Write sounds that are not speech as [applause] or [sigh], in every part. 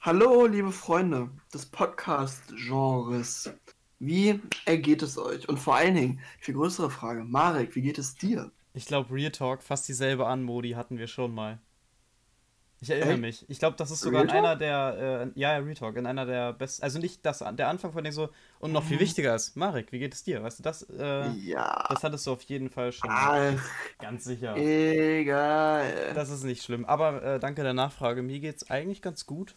Hallo, liebe Freunde des Podcast-Genres. Wie ergeht es euch? Und vor allen Dingen, viel größere Frage, Marek, wie geht es dir? Ich glaube, Real Talk, fast dieselbe Anmodi hatten wir schon mal. Ich erinnere Echt? mich. Ich glaube, das ist sogar Real in einer der, äh, ja, Real Talk, in einer der besten, also nicht das, der Anfang von dem so, und noch viel Mhm. wichtiger ist, Marek, wie geht es dir? Weißt du, das, äh, Ja. das hattest du auf jeden Fall schon. Ach, Ganz sicher. egal. Das ist nicht schlimm. Aber äh, danke der Nachfrage. Mir geht's eigentlich ganz gut.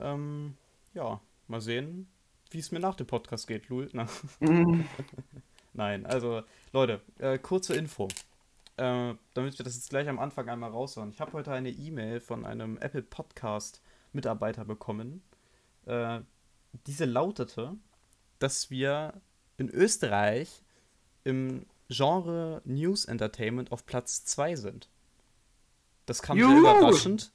Ähm, ja, mal sehen, wie es mir nach dem Podcast geht, Lul. Mm, [laughs] nein, also, Leute, äh, kurze Info. Äh, damit wir das jetzt gleich am Anfang einmal raushauen. Ich habe heute eine E-Mail von einem Apple Podcast Mitarbeiter bekommen. Äh, diese lautete, dass wir in Österreich im Genre News Entertainment auf Platz 2 sind. Das kam sehr Juhu! überraschend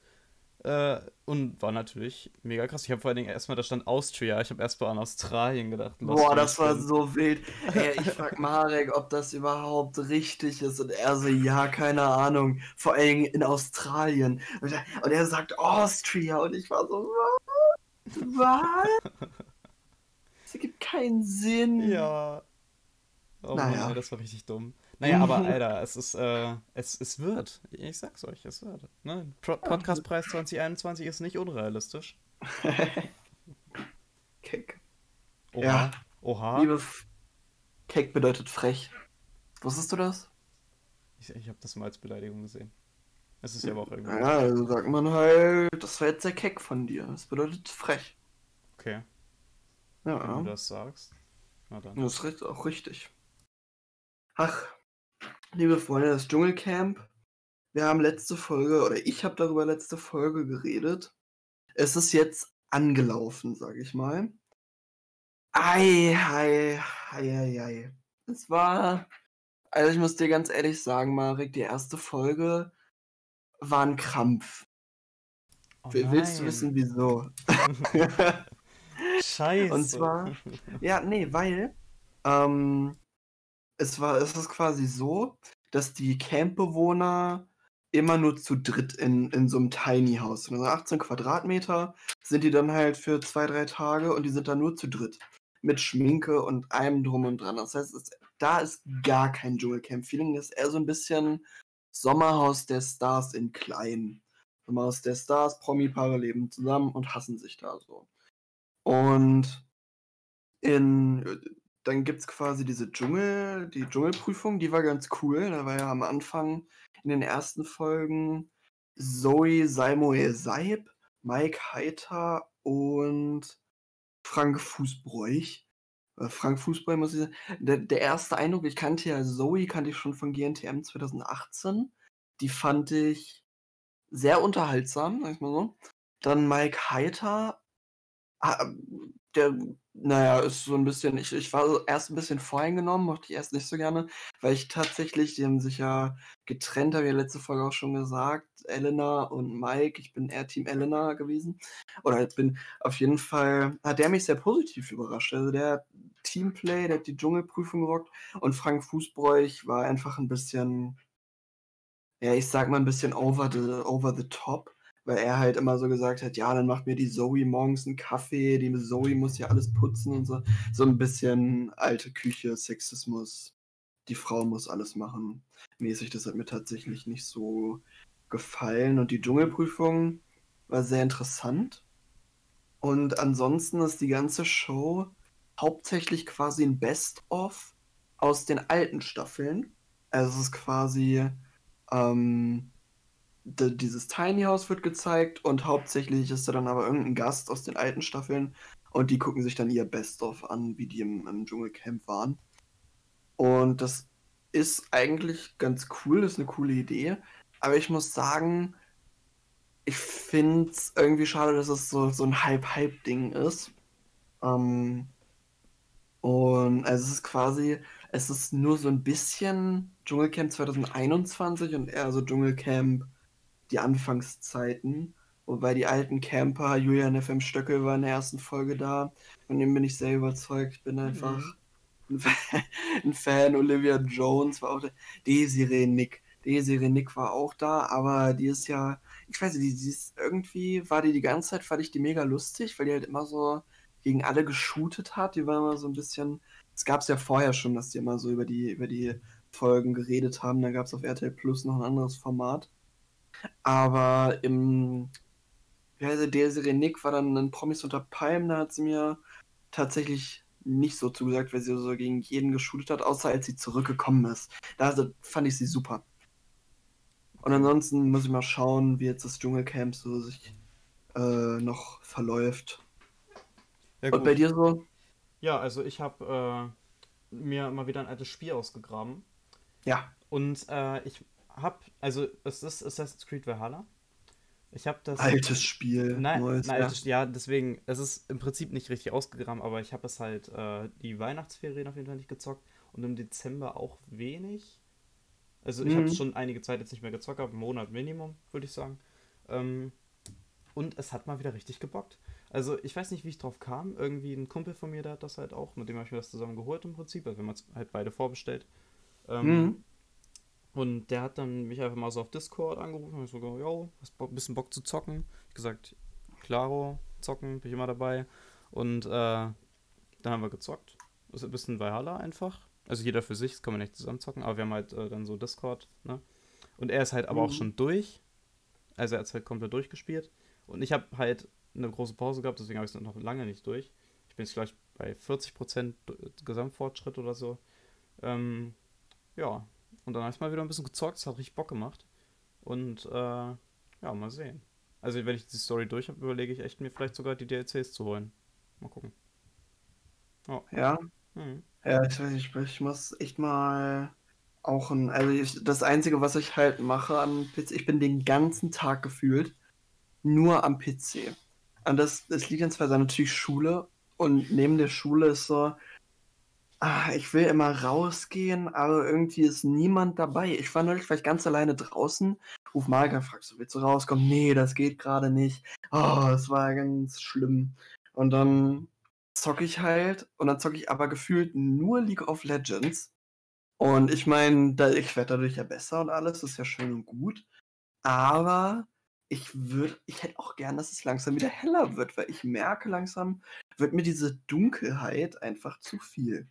äh, und war natürlich mega krass. Ich habe vor allen Dingen erstmal, da stand Austria. Ich habe erst mal an Australien gedacht. Boah, das war so wild. [laughs] Ey, ich frag Marek, ob das überhaupt richtig ist. Und er so, ja, keine Ahnung. Vor allen Dingen in Australien. Und er, sagt Austria. Und ich war so, [laughs] was? Was? Das ergibt keinen Sinn. Ja. Oh Naja. Mann, das war richtig dumm. Naja, aber Alter, es ist, äh, es, es wird. Ich sag's euch, es wird. Ne? Pro Podcastpreis 2021 ist nicht unrealistisch. [laughs] Keck. Oha. Ja. Oha. Liebe F Keck bedeutet frech. Wusstest du das? Ich, ich habe das mal als Beleidigung gesehen. Es ist ja aber auch irgendwie. Ja, also sagt man halt, das war jetzt sehr keck von dir. Das bedeutet frech. Okay, wenn du Ja, das sagst. Na dann. das ist auch richtig. Ach, liebe Freunde des Dschungelcamp, wir haben letzte Folge, oder ich habe darüber letzte Folge geredet. Es ist jetzt angelaufen, sag ich mal. Ei, ei, ei, ei, ei. Es war, also ich muss dir ganz ehrlich sagen, Marek, die erste Folge war ein Krampf. Oh Willst du wissen, wieso? [laughs] [laughs] Scheiße. Und zwar- Ja, nee, weil ähm, es war, es ist quasi so, dass die Campbewohner immer nur zu dritt in, in so einem Tiny House, also 18 Quadratmeter, sind die dann halt für zwei, drei Tage und die sind dann nur zu dritt. Mit Schminke und allem drum und dran. Das heißt, es, da ist gar kein Dschungelcamp-Feeling. Das ist eher so ein bisschen Sommerhaus der Stars in klein. Sommerhaus der Stars, Promi-Paare leben zusammen und hassen sich da so. Und in, dann gibt es quasi diese Dschungel, die Dschungelprüfung, die war ganz cool. Da war ja am Anfang in den ersten Folgen Zoe Salmoe Seib, Mike Heiter und Frank Fußbräuch. Äh, Frank Fußbräuch muss ich sagen. Der, der erste Eindruck, ich kannte ja Zoe, kannte ich schon von GNTM 2018. Die fand ich sehr unterhaltsam, sag ich mal so. Dann Mike Heiter, der, naja, ist so ein bisschen, ich, ich war erst ein bisschen voreingenommen, mochte ich erst nicht so gerne, weil ich tatsächlich, die haben sich ja getrennt, habe ich ja letzte Folge auch schon gesagt, Elena und Mike, ich bin eher Team Elena gewesen. Oder ich bin auf jeden Fall, hat der mich sehr positiv überrascht. Also der Teamplay, der hat die Dschungelprüfung gerockt und Frank Fußbräuch war einfach ein bisschen, ja, ich sag mal ein bisschen over the, over the top weil er halt immer so gesagt hat, ja, dann macht mir die Zoe morgens einen Kaffee, die Zoe muss ja alles putzen und so. So ein bisschen alte Küche, Sexismus, die Frau muss alles machen. Mäßig, das hat mir tatsächlich nicht so gefallen. Und die Dschungelprüfung war sehr interessant. Und ansonsten ist die ganze Show hauptsächlich quasi ein Best-of aus den alten Staffeln. Also es ist quasi ähm, dieses Tiny House wird gezeigt und hauptsächlich ist da dann aber irgendein Gast aus den alten Staffeln und die gucken sich dann ihr Best-of an, wie die im, im Dschungelcamp waren. Und das ist eigentlich ganz cool, das ist eine coole Idee. Aber ich muss sagen, ich finde es irgendwie schade, dass es so, so ein Hype-Hype-Ding ist. Ähm, und also es ist quasi, es ist nur so ein bisschen Dschungelcamp 2021 und eher so Dschungelcamp die Anfangszeiten. Wobei die alten Camper, Julian FM Stöckel war in der ersten Folge da. Von dem bin ich sehr überzeugt. Bin einfach ein Fan, [laughs] ein Fan. Olivia Jones war auch da. Desiree Nick. Desiree Nick war auch da, aber die ist ja, ich weiß nicht, die, die ist irgendwie, war die die ganze Zeit, fand ich die mega lustig, weil die halt immer so gegen alle geshootet hat. Die war immer so ein bisschen, es gab es ja vorher schon, dass die immer so über die, über die Folgen geredet haben. Da gab es auf RTL Plus noch ein anderes Format. Aber im, wie heißt der, Desiree Nick war dann ein Promis unter Palm, da hat sie mir tatsächlich nicht so zugesagt, weil sie so gegen jeden geshootet hat, außer als sie zurückgekommen ist. Da fand ich sie super. Und ansonsten muss ich mal schauen, wie jetzt das Dschungelcamp so sich äh, noch verläuft. Ja, Und bei dir so? Ja, also ich habe äh, mir mal wieder ein altes Spiel ausgegraben. Ja. Und äh, ich habe, also es ist Assassin's Creed Valhalla. Ich habe das. Altes Spiel. Nein, neues, nein ja. altes, ja, deswegen, es ist im Prinzip nicht richtig ausgegraben, aber ich habe es halt äh, die Weihnachtsferien auf jeden Fall nicht gezockt und im Dezember auch wenig. Also ich habe Mhm. schon einige Zeit jetzt nicht mehr gezockt, aber einen Monat Minimum, würde ich sagen. Ähm, und es hat mal wieder richtig gebockt. Also ich weiß nicht, wie ich drauf kam. Irgendwie ein Kumpel von mir, der hat das halt auch, mit dem habe ich mir das zusammen geholt im Prinzip. Also wir haben es halt beide vorbestellt. Ähm, Mhm. Und der hat dann mich einfach mal so auf Discord angerufen und ich so, yo, hast Bock, bisschen Bock zu zocken? Ich gesagt, klaro, zocken, bin ich immer dabei. Und äh, dann haben wir gezockt. Das ist ein bisschen Valhalla einfach. Also jeder für sich, das kann man nicht zusammen zocken, aber wir haben halt äh, dann so Discord, ne? Und er ist halt aber auch Mhm. schon durch. Also er hat es halt komplett durchgespielt. Und ich habe halt eine große Pause gehabt, deswegen habe ich es noch lange nicht durch. Ich bin jetzt gleich bei 40% Gesamtfortschritt oder so. Ähm, ja, und dann habe ich mal wieder ein bisschen gezockt, es hat richtig Bock gemacht. Und äh, ja, mal sehen. Also wenn ich die Story durch habe, überlege ich echt mir vielleicht sogar die DLCs zu holen. Mal gucken. Ja. Hm. Ja, ich weiß nicht, ich muss echt mal auch ein, also ich, das Einzige, was ich halt mache am PC, ich bin den ganzen Tag gefühlt nur am PC. Und das, das liegt dann zwar natürlich Schule und neben der Schule ist so, ah, ich will immer rausgehen, aber irgendwie ist niemand dabei. Ich war neulich vielleicht ganz alleine draußen, ruf Marga, fragst du, willst du rauskommen? Nee, das geht gerade nicht. Oh, es war ganz schlimm. Und dann zocke ich halt und dann zocke ich aber gefühlt nur League of Legends. Und ich meine, ich werde dadurch ja besser und alles, ist ja schön und gut. Aber ich würde, ich hätte auch gern, dass es langsam wieder heller wird, weil ich merke langsam, wird mir diese Dunkelheit einfach zu viel.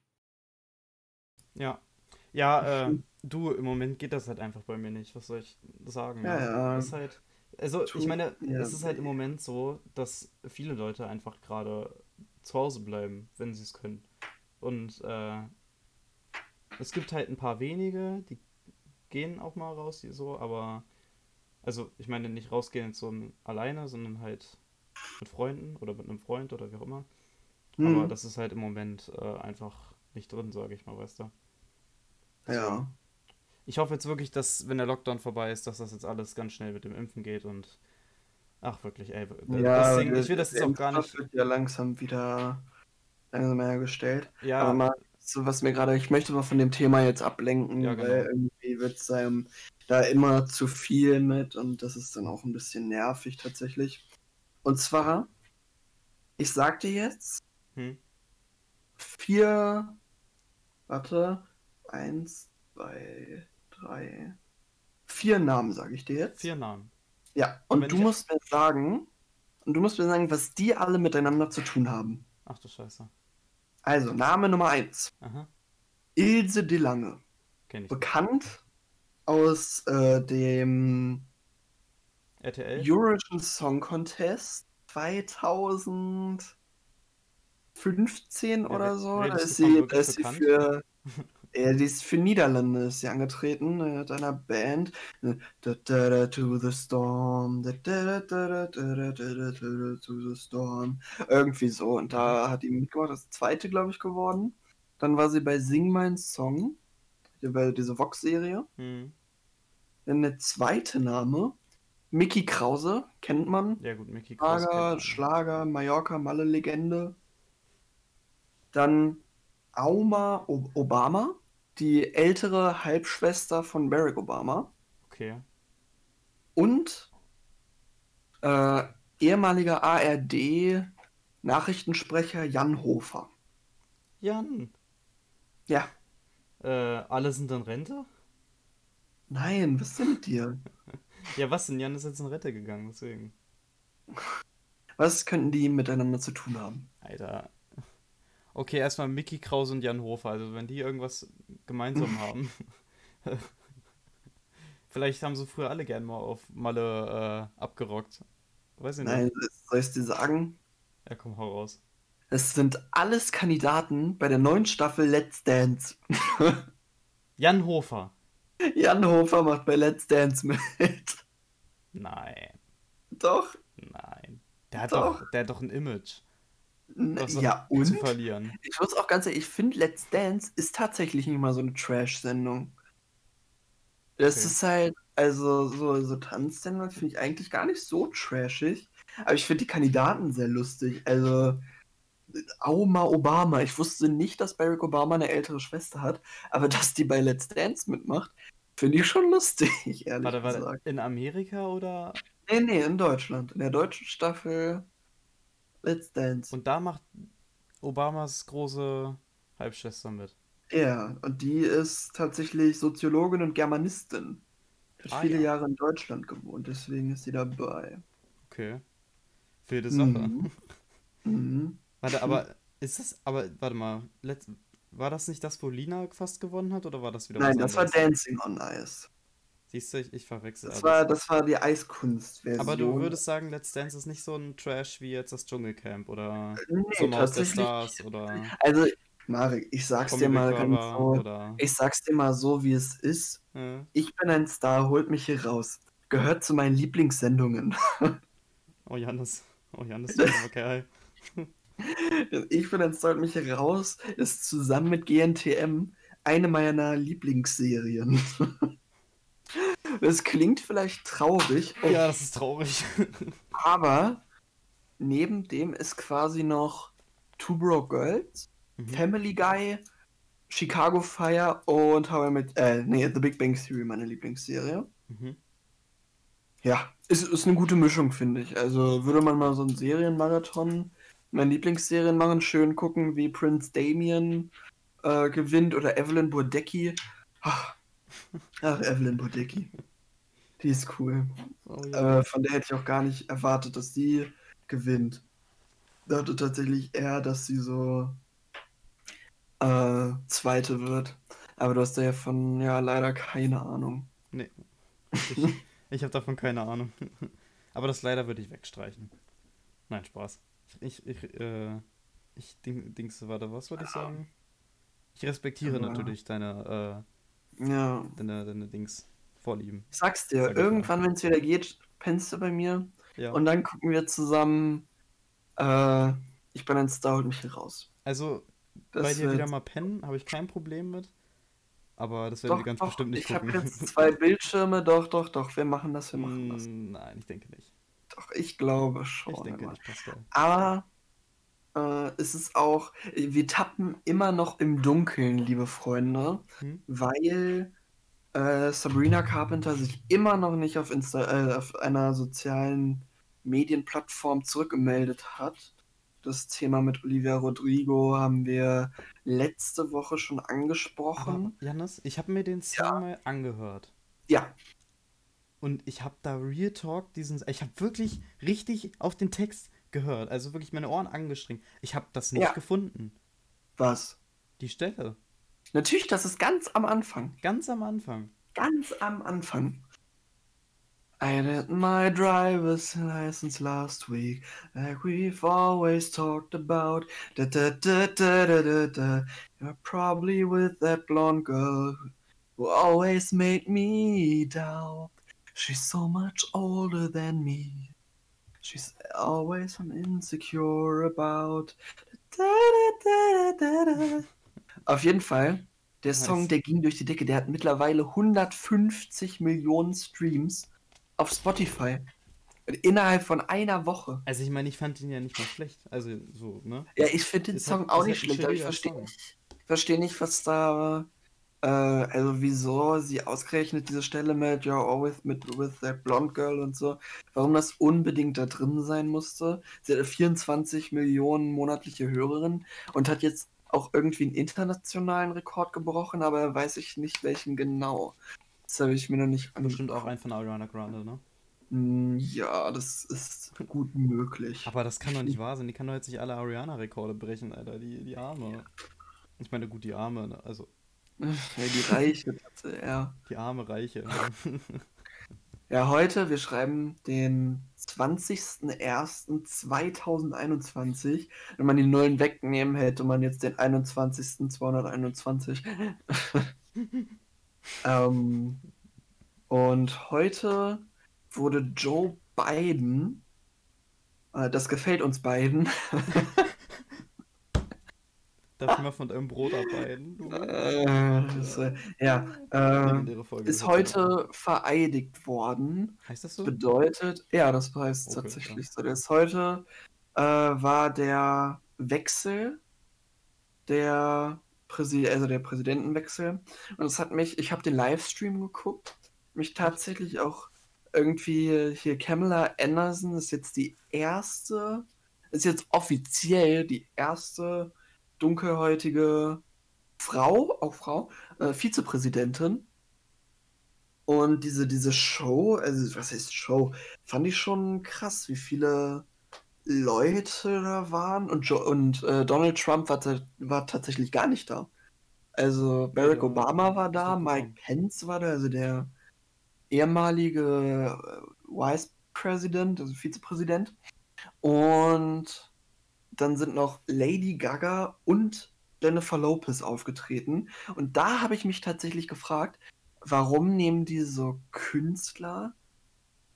Ja. Ja, äh, du, im Moment geht das halt einfach bei mir nicht. Was soll ich sagen? Ja, ne? ja. Das ist halt, also ich meine, mir es ist halt im. Moment so, dass viele Leute einfach gerade zu Hause bleiben, wenn sie es können. Und äh, es gibt halt ein paar wenige, die gehen auch mal raus, die so, aber also ich meine nicht rausgehen jetzt so alleine, sondern halt mit Freunden oder mit einem Freund oder wie auch immer. Aber Hm, das ist halt im Moment äh, einfach nicht drin, sage ich mal, weißt du. Ja. Ich hoffe jetzt wirklich, dass, wenn der Lockdown vorbei ist, dass das jetzt alles ganz schnell mit dem Impfen geht und. Ach, wirklich, ey. Ja, Deswegen, ich will das jetzt auch gar nicht. wird ja langsam wieder langsam hergestellt. Aber Ja, mal, so was mir gerade, ich möchte mal von dem Thema jetzt ablenken, Ja, genau. weil irgendwie wird es einem da immer zu viel mit und das ist dann auch ein bisschen nervig tatsächlich. Und zwar, ich sag dir jetzt hm, vier, warte, eins, zwei, drei, vier Namen sage ich dir jetzt. vier Namen. Ja, Und und du musst mir sagen, und du musst mir sagen, was die alle miteinander zu tun haben. Ach du Scheiße. Also, Name Nummer eins. Aha, Ilse de Lange. kenn ich. Bekannt aus äh, dem RTL? Eurovision Song Contest 2015 oder red- so. Da ist sie, da ist sie für. [laughs] Er ist für Niederlande ist angetreten. mit einer Band. Da, da, da, to the storm. Da, da, da, da, da, da, to the storm. Irgendwie so. Und da hat ihm mitgemacht, das zweite, glaube ich, geworden. Dann war sie bei Sing Mein Song. Bei dieser Vox-Serie. Hm. Dann der zweite Name. Mickey Krause, kennt man. Ja, gut, Mickey Krause. Schlager, Schlager Mallorca, Malle Legende. Dann Auma Obama die ältere Halbschwester von Barack Obama. Okay. Und äh, ehemaliger ARD-Nachrichtensprecher Jan Hofer. Jan. Ja, Äh, alle sind in Rente? Nein, was ist denn mit dir? [laughs] Ja, was denn? Jan ist jetzt in Rette gegangen, deswegen. Was könnten die miteinander zu tun haben? Alter. Okay, erstmal Mickey Krause und Jan Hofer. Also, wenn die irgendwas gemeinsam [laughs] haben. Vielleicht haben sie früher alle gern mal auf Malle äh, abgerockt. Weiß ich nicht. Nein, soll ich dir sagen? Ja, komm, hau raus. Es sind alles Kandidaten bei der neuen Staffel Let's Dance. [laughs] Jan Hofer. Jan Hofer macht bei Let's Dance mit. Nein, Doch. nein. Der hat Doch. doch, der hat doch ein Image. Ja, [laughs] Zu und? verlieren. Ich muss auch ganz ehrlich, ich finde Let's Dance ist tatsächlich nicht mal so eine Trash-Sendung. Das Okay. ist halt, also so, so Tanzsendungen finde ich eigentlich gar nicht so trashig. Aber ich finde die Kandidaten sehr lustig. Also, Auma Obama. Ich wusste nicht, dass Barack Obama eine ältere Schwester hat, aber [laughs] dass die bei Let's Dance mitmacht, finde ich schon lustig, [laughs] ehrlich Warte, gesagt. warte. In Amerika oder? Nee, nee, in Deutschland. In der deutschen Staffel Let's Dance. Und da macht Obamas große Halbschwester mit. Ja, und die ist tatsächlich Soziologin und Germanistin. Hat Ah, viele ja. Jahre in Deutschland gewohnt, deswegen ist sie dabei. Okay. Wilde Sache. Mhm. [laughs] Mhm. Warte, aber ist das, aber warte mal, letzt, war das nicht das, wo Lina fast gewonnen hat oder war das wieder Nein, das war? Dancing on Ice. Siehst du, ich, ich verwechsel Das alles. war, das war die Eiskunstversion. Aber du würdest sagen, Let's Dance ist nicht so ein Trash wie jetzt das Dschungelcamp oder Nee, Sommerhaus der tatsächlich. Stars oder Also, Marek, ich sag's dir mal ganz so. oder Ich sag's dir mal so, wie es ist. äh, Ich bin ein Star, holt mich hier raus. Gehört zu meinen Lieblingssendungen. [laughs] Oh Janis, oh Janis, du armer Kerl. [laughs] Ich bin ein Star, holt mich hier raus. Ist zusammen mit GNTM eine meiner Lieblingsserien. [laughs] Das klingt vielleicht traurig, Ja, das ist traurig. [laughs] aber neben dem ist quasi noch Two Broke Girls, Mhm. Family Guy, Chicago Fire und How I Met, äh, nee, The Big Bang Theory, meine Lieblingsserie. Mhm. Ja, ist, ist eine gute Mischung, finde ich. Also würde man mal so einen Serienmarathon, meine Lieblingsserien machen, schön gucken, wie Prince Damien äh, gewinnt oder Evelyn Bodecki. Ach, ach, Evelyn Bodecki. Die ist cool. Oh, ja. Äh, von der hätte ich auch gar nicht erwartet, dass sie gewinnt. Ich dachte tatsächlich eher, dass sie so äh, Zweite wird. Aber du hast da ja von, ja, leider keine Ahnung. Nee. Ich, ich habe davon keine Ahnung. [laughs] Aber das leider würde ich wegstreichen. Nein, Spaß. Ich, ich, äh, ich ding, Dings, warte, was wollte ich sagen? Ich respektiere Aber- natürlich deine, Ja, deine, deine Dings, Vorlieben. ich sag's dir, Sag ich irgendwann, wenn es wieder geht, pennst du bei mir Ja. und dann gucken wir zusammen. Äh, ich bin ein Star, holt mich hier raus. also, Das bei dir wird- wieder mal pennen, habe ich kein Problem mit. Aber das werden wir Doch, ganz doch, bestimmt nicht ich habe gucken. jetzt [laughs] zwei Bildschirme, doch, doch, doch, wir machen das, wir machen das. Mm, Nein, ich denke nicht. Doch, ich glaube schon. Ich denke nicht, Pascal. Aber äh, es ist auch, wir tappen immer noch im Dunkeln, liebe Freunde, Hm? weil äh, Sabrina Carpenter sich immer noch nicht auf, Insta äh, auf einer sozialen Medienplattform zurückgemeldet hat. Das Thema mit Olivia Rodrigo haben wir letzte Woche schon Aber, angesprochen. Janis, ich habe mir den Song mal angehört. Ja, Und ich habe da Real Talk diesen. Ich habe wirklich richtig auf den Text gehört. Also wirklich meine Ohren angestrengt. Ich habe das nicht Ja. gefunden. was? Die Stelle. Natürlich, das ist ganz am Anfang. Ganz am Anfang. Ganz am Anfang. I did my driver's license last week, like we've always talked about. Da, da, da, da, da, da, da. You're probably with that blonde girl who always made me doubt. She's so much older than me. She's always I'm insecure about. Da, da, da. Auf jeden Fall, der Song, der ging durch die Decke. Der hat mittlerweile 150 Millionen Streams auf Spotify. Innerhalb von einer Woche. Also ich meine, ich fand ihn ja nicht mal schlecht. Also so, ne? Ja, ich finde den Song halt- auch nicht schlecht, aber ich verstehe nicht, versteh nicht, was da. Äh, also, wieso sie ausgerechnet diese Stelle mit You're always mit, with that blonde girl und so, warum das unbedingt da drin sein musste. Sie hatte 24 Millionen monatliche Hörerinnen und hat jetzt auch irgendwie einen internationalen Rekord gebrochen, aber weiß ich nicht welchen genau. Das habe ich mir noch nicht Bestimmt auch ein von Ariana Grande, ne? Mm, Ja, das ist gut möglich. Aber das kann doch nicht wahr sein. Die kann doch jetzt nicht alle Ariana-Rekorde brechen, Alter. Die, die Arme. Ich meine, gut, die Arme, ne? Also, Ja, die Reiche, ja. die arme Reiche. Ja, heute, wir schreiben den 20.01.2021. Wenn man die Nullen wegnehmen, hätte man jetzt den 21.221. [laughs] ähm, und heute wurde Joe Biden, äh, das gefällt uns beiden, [laughs] Darf ich mal von deinem Brot arbeiten? Du? äh, äh, ja, äh, ist heute vereidigt worden. Heißt das so? Bedeutet, ja, das heißt Okay, tatsächlich so. Das heute äh, war der Wechsel der Präsi also der Präsidentenwechsel. Und es hat mich, ich habe den Livestream geguckt, mich tatsächlich auch irgendwie hier Kamala Anderson ist jetzt die erste, ist jetzt offiziell die erste dunkelhäutige Frau, auch Frau, äh, Vizepräsidentin. Und diese, diese Show, also was heißt Show, fand ich schon krass, wie viele Leute da waren. Und, jo und äh, Donald Trump war, war tatsächlich gar nicht da. Also Barack Ja, Obama war da, Mike. Pence war da, also der ehemalige äh, Vice President, also Vizepräsident. Und dann sind noch Lady Gaga und Jennifer Lopez aufgetreten. Und da habe ich mich tatsächlich gefragt, warum nehmen die so Künstler,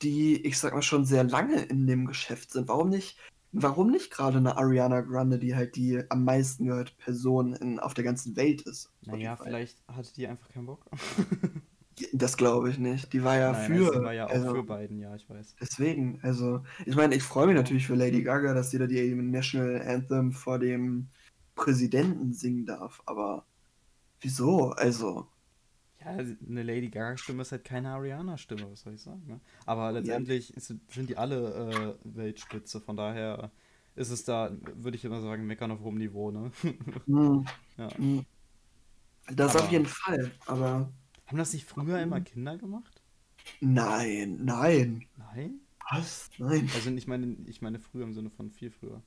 die, ich sag mal, schon sehr lange in dem Geschäft sind? Warum nicht, warum nicht gerade eine Ariana Grande, die halt die am meisten gehörte Person in, auf der ganzen Welt ist? Naja, vielleicht hatte die einfach keinen Bock. [laughs] Das glaube ich nicht. Die war ja Nein, für. also sie war ja auch also, für Biden, ja, ich weiß. Deswegen, also, ich meine, ich freue mich natürlich für Lady Gaga, dass sie da die National Anthem vor dem Präsidenten singen darf, aber wieso? Also, Ja, eine Lady Gaga-Stimme ist halt keine Ariana-Stimme, was soll ich sagen, ne? Aber letztendlich ist, sind die alle äh, Weltspitze, von daher ist es da, würde ich immer sagen, meckern auf hohem Niveau, ne? [laughs] hm, ja. hm. das Aber- auf jeden Fall, aber Haben das nicht früher immer Kinder gemacht? nein, nein. Nein? Was? Nein. Also ich meine, ich meine früher im Sinne von viel früher.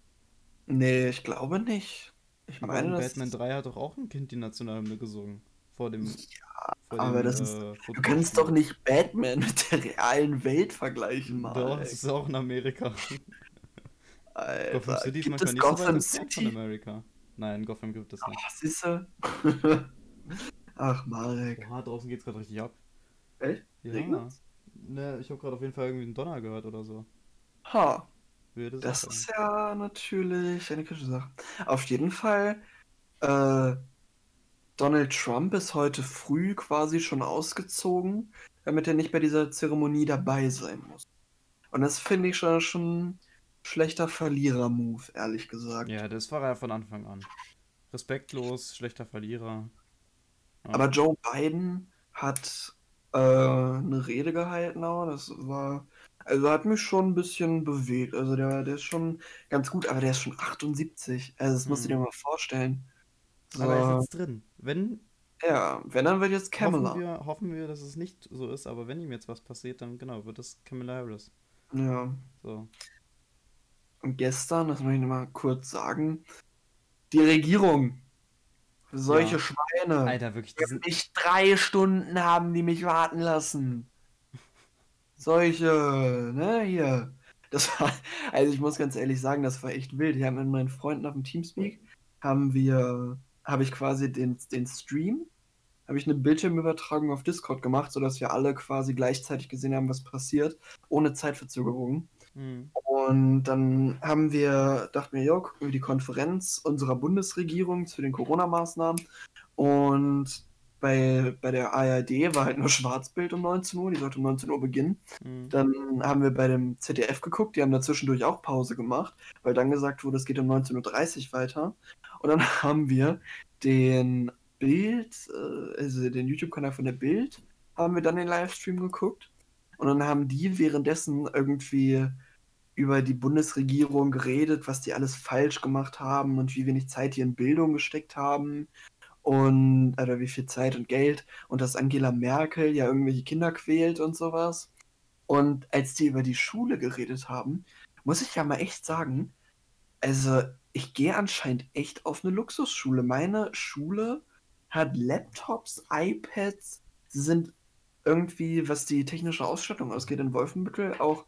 Nee, ich glaube nicht. Ich Aber meine, in das Batman 3 hat doch auch ein Kind die Nationalhymne gesungen. Vor dem. vor aber dem, das ist- äh, Du kannst doch nicht Batman [laughs] mit der realen Welt vergleichen, Mann. Doch, es ist auch in Amerika. Alter, Gotham City ist gibt manchmal es nicht so Gotham weit entfernt von City? Amerika. Nein, Gotham gibt es nicht. Ach, siehste? [laughs] Ach, Marek. Oha, draußen geht's gerade richtig ab. Echt? Ja. Regnet's? Ne, ich habe gerade auf jeden Fall irgendwie einen Donner gehört oder so. Ha, Wilde das Sache. ist ja natürlich eine kritische Sache. Auf jeden Fall, äh, Donald Trump ist heute früh quasi schon ausgezogen, damit er nicht bei dieser Zeremonie dabei sein muss. Und das finde ich schon, schon ein schlechter Verlierer-Move, ehrlich gesagt. Ja, das war er von Anfang an. Respektlos, schlechter Verlierer. Ja. Aber Joe Biden hat äh, eine Rede gehalten, auch. das war, also hat mich schon ein bisschen bewegt. Also der, der ist schon ganz gut, aber der ist schon 78. Also das musst du Hm. dir mal vorstellen. So, Aber er ist jetzt drin. Wenn, ja, wenn dann wird jetzt Kamala. hoffen wir, hoffen wir, dass es nicht so ist, aber wenn ihm jetzt was passiert, dann genau, wird es Kamala Harris. Ja. So. Und gestern, das möchte ich noch mal kurz sagen, die Regierung. Solche Ja. Schweine. Alter, wirklich, die sind, Nicht drei Stunden haben die mich warten lassen. Solche, ne, hier. Das war, also ich muss ganz ehrlich sagen, das war echt wild. Wir haben mit meinen Freunden auf dem Teamspeak, haben wir, habe ich quasi den, den Stream, habe ich eine Bildschirmübertragung auf Discord gemacht, sodass wir alle quasi gleichzeitig gesehen haben, was passiert, ohne Zeitverzögerung. hm, Und dann haben wir, dachten wir, ja, gucken wir die Konferenz unserer Bundesregierung zu den Corona-Maßnahmen. Und bei, bei der ARD war halt nur Schwarzbild um 19 Uhr, die sollte um 19 Uhr beginnen. hm. Dann haben wir bei dem ZDF geguckt, die haben da zwischendurch auch Pause gemacht, weil dann gesagt wurde, es geht um 19.30 Uhr weiter. Und dann [laughs] haben wir den Bild, äh, also den YouTube-Kanal von der Bild, haben wir dann den Livestream geguckt. Und dann haben die währenddessen irgendwie über die Bundesregierung geredet, was die alles falsch gemacht haben und wie wenig Zeit die in Bildung gesteckt haben. und oder wie viel Zeit und Geld und dass Angela Merkel ja irgendwelche Kinder quält und sowas. Und als die über die Schule geredet haben, muss ich ja mal echt sagen, also ich gehe anscheinend echt auf eine Luxusschule. Meine Schule hat Laptops, iPads, sie sind irgendwie, was die technische Ausstattung ausgeht, in Wolfenbüttel auch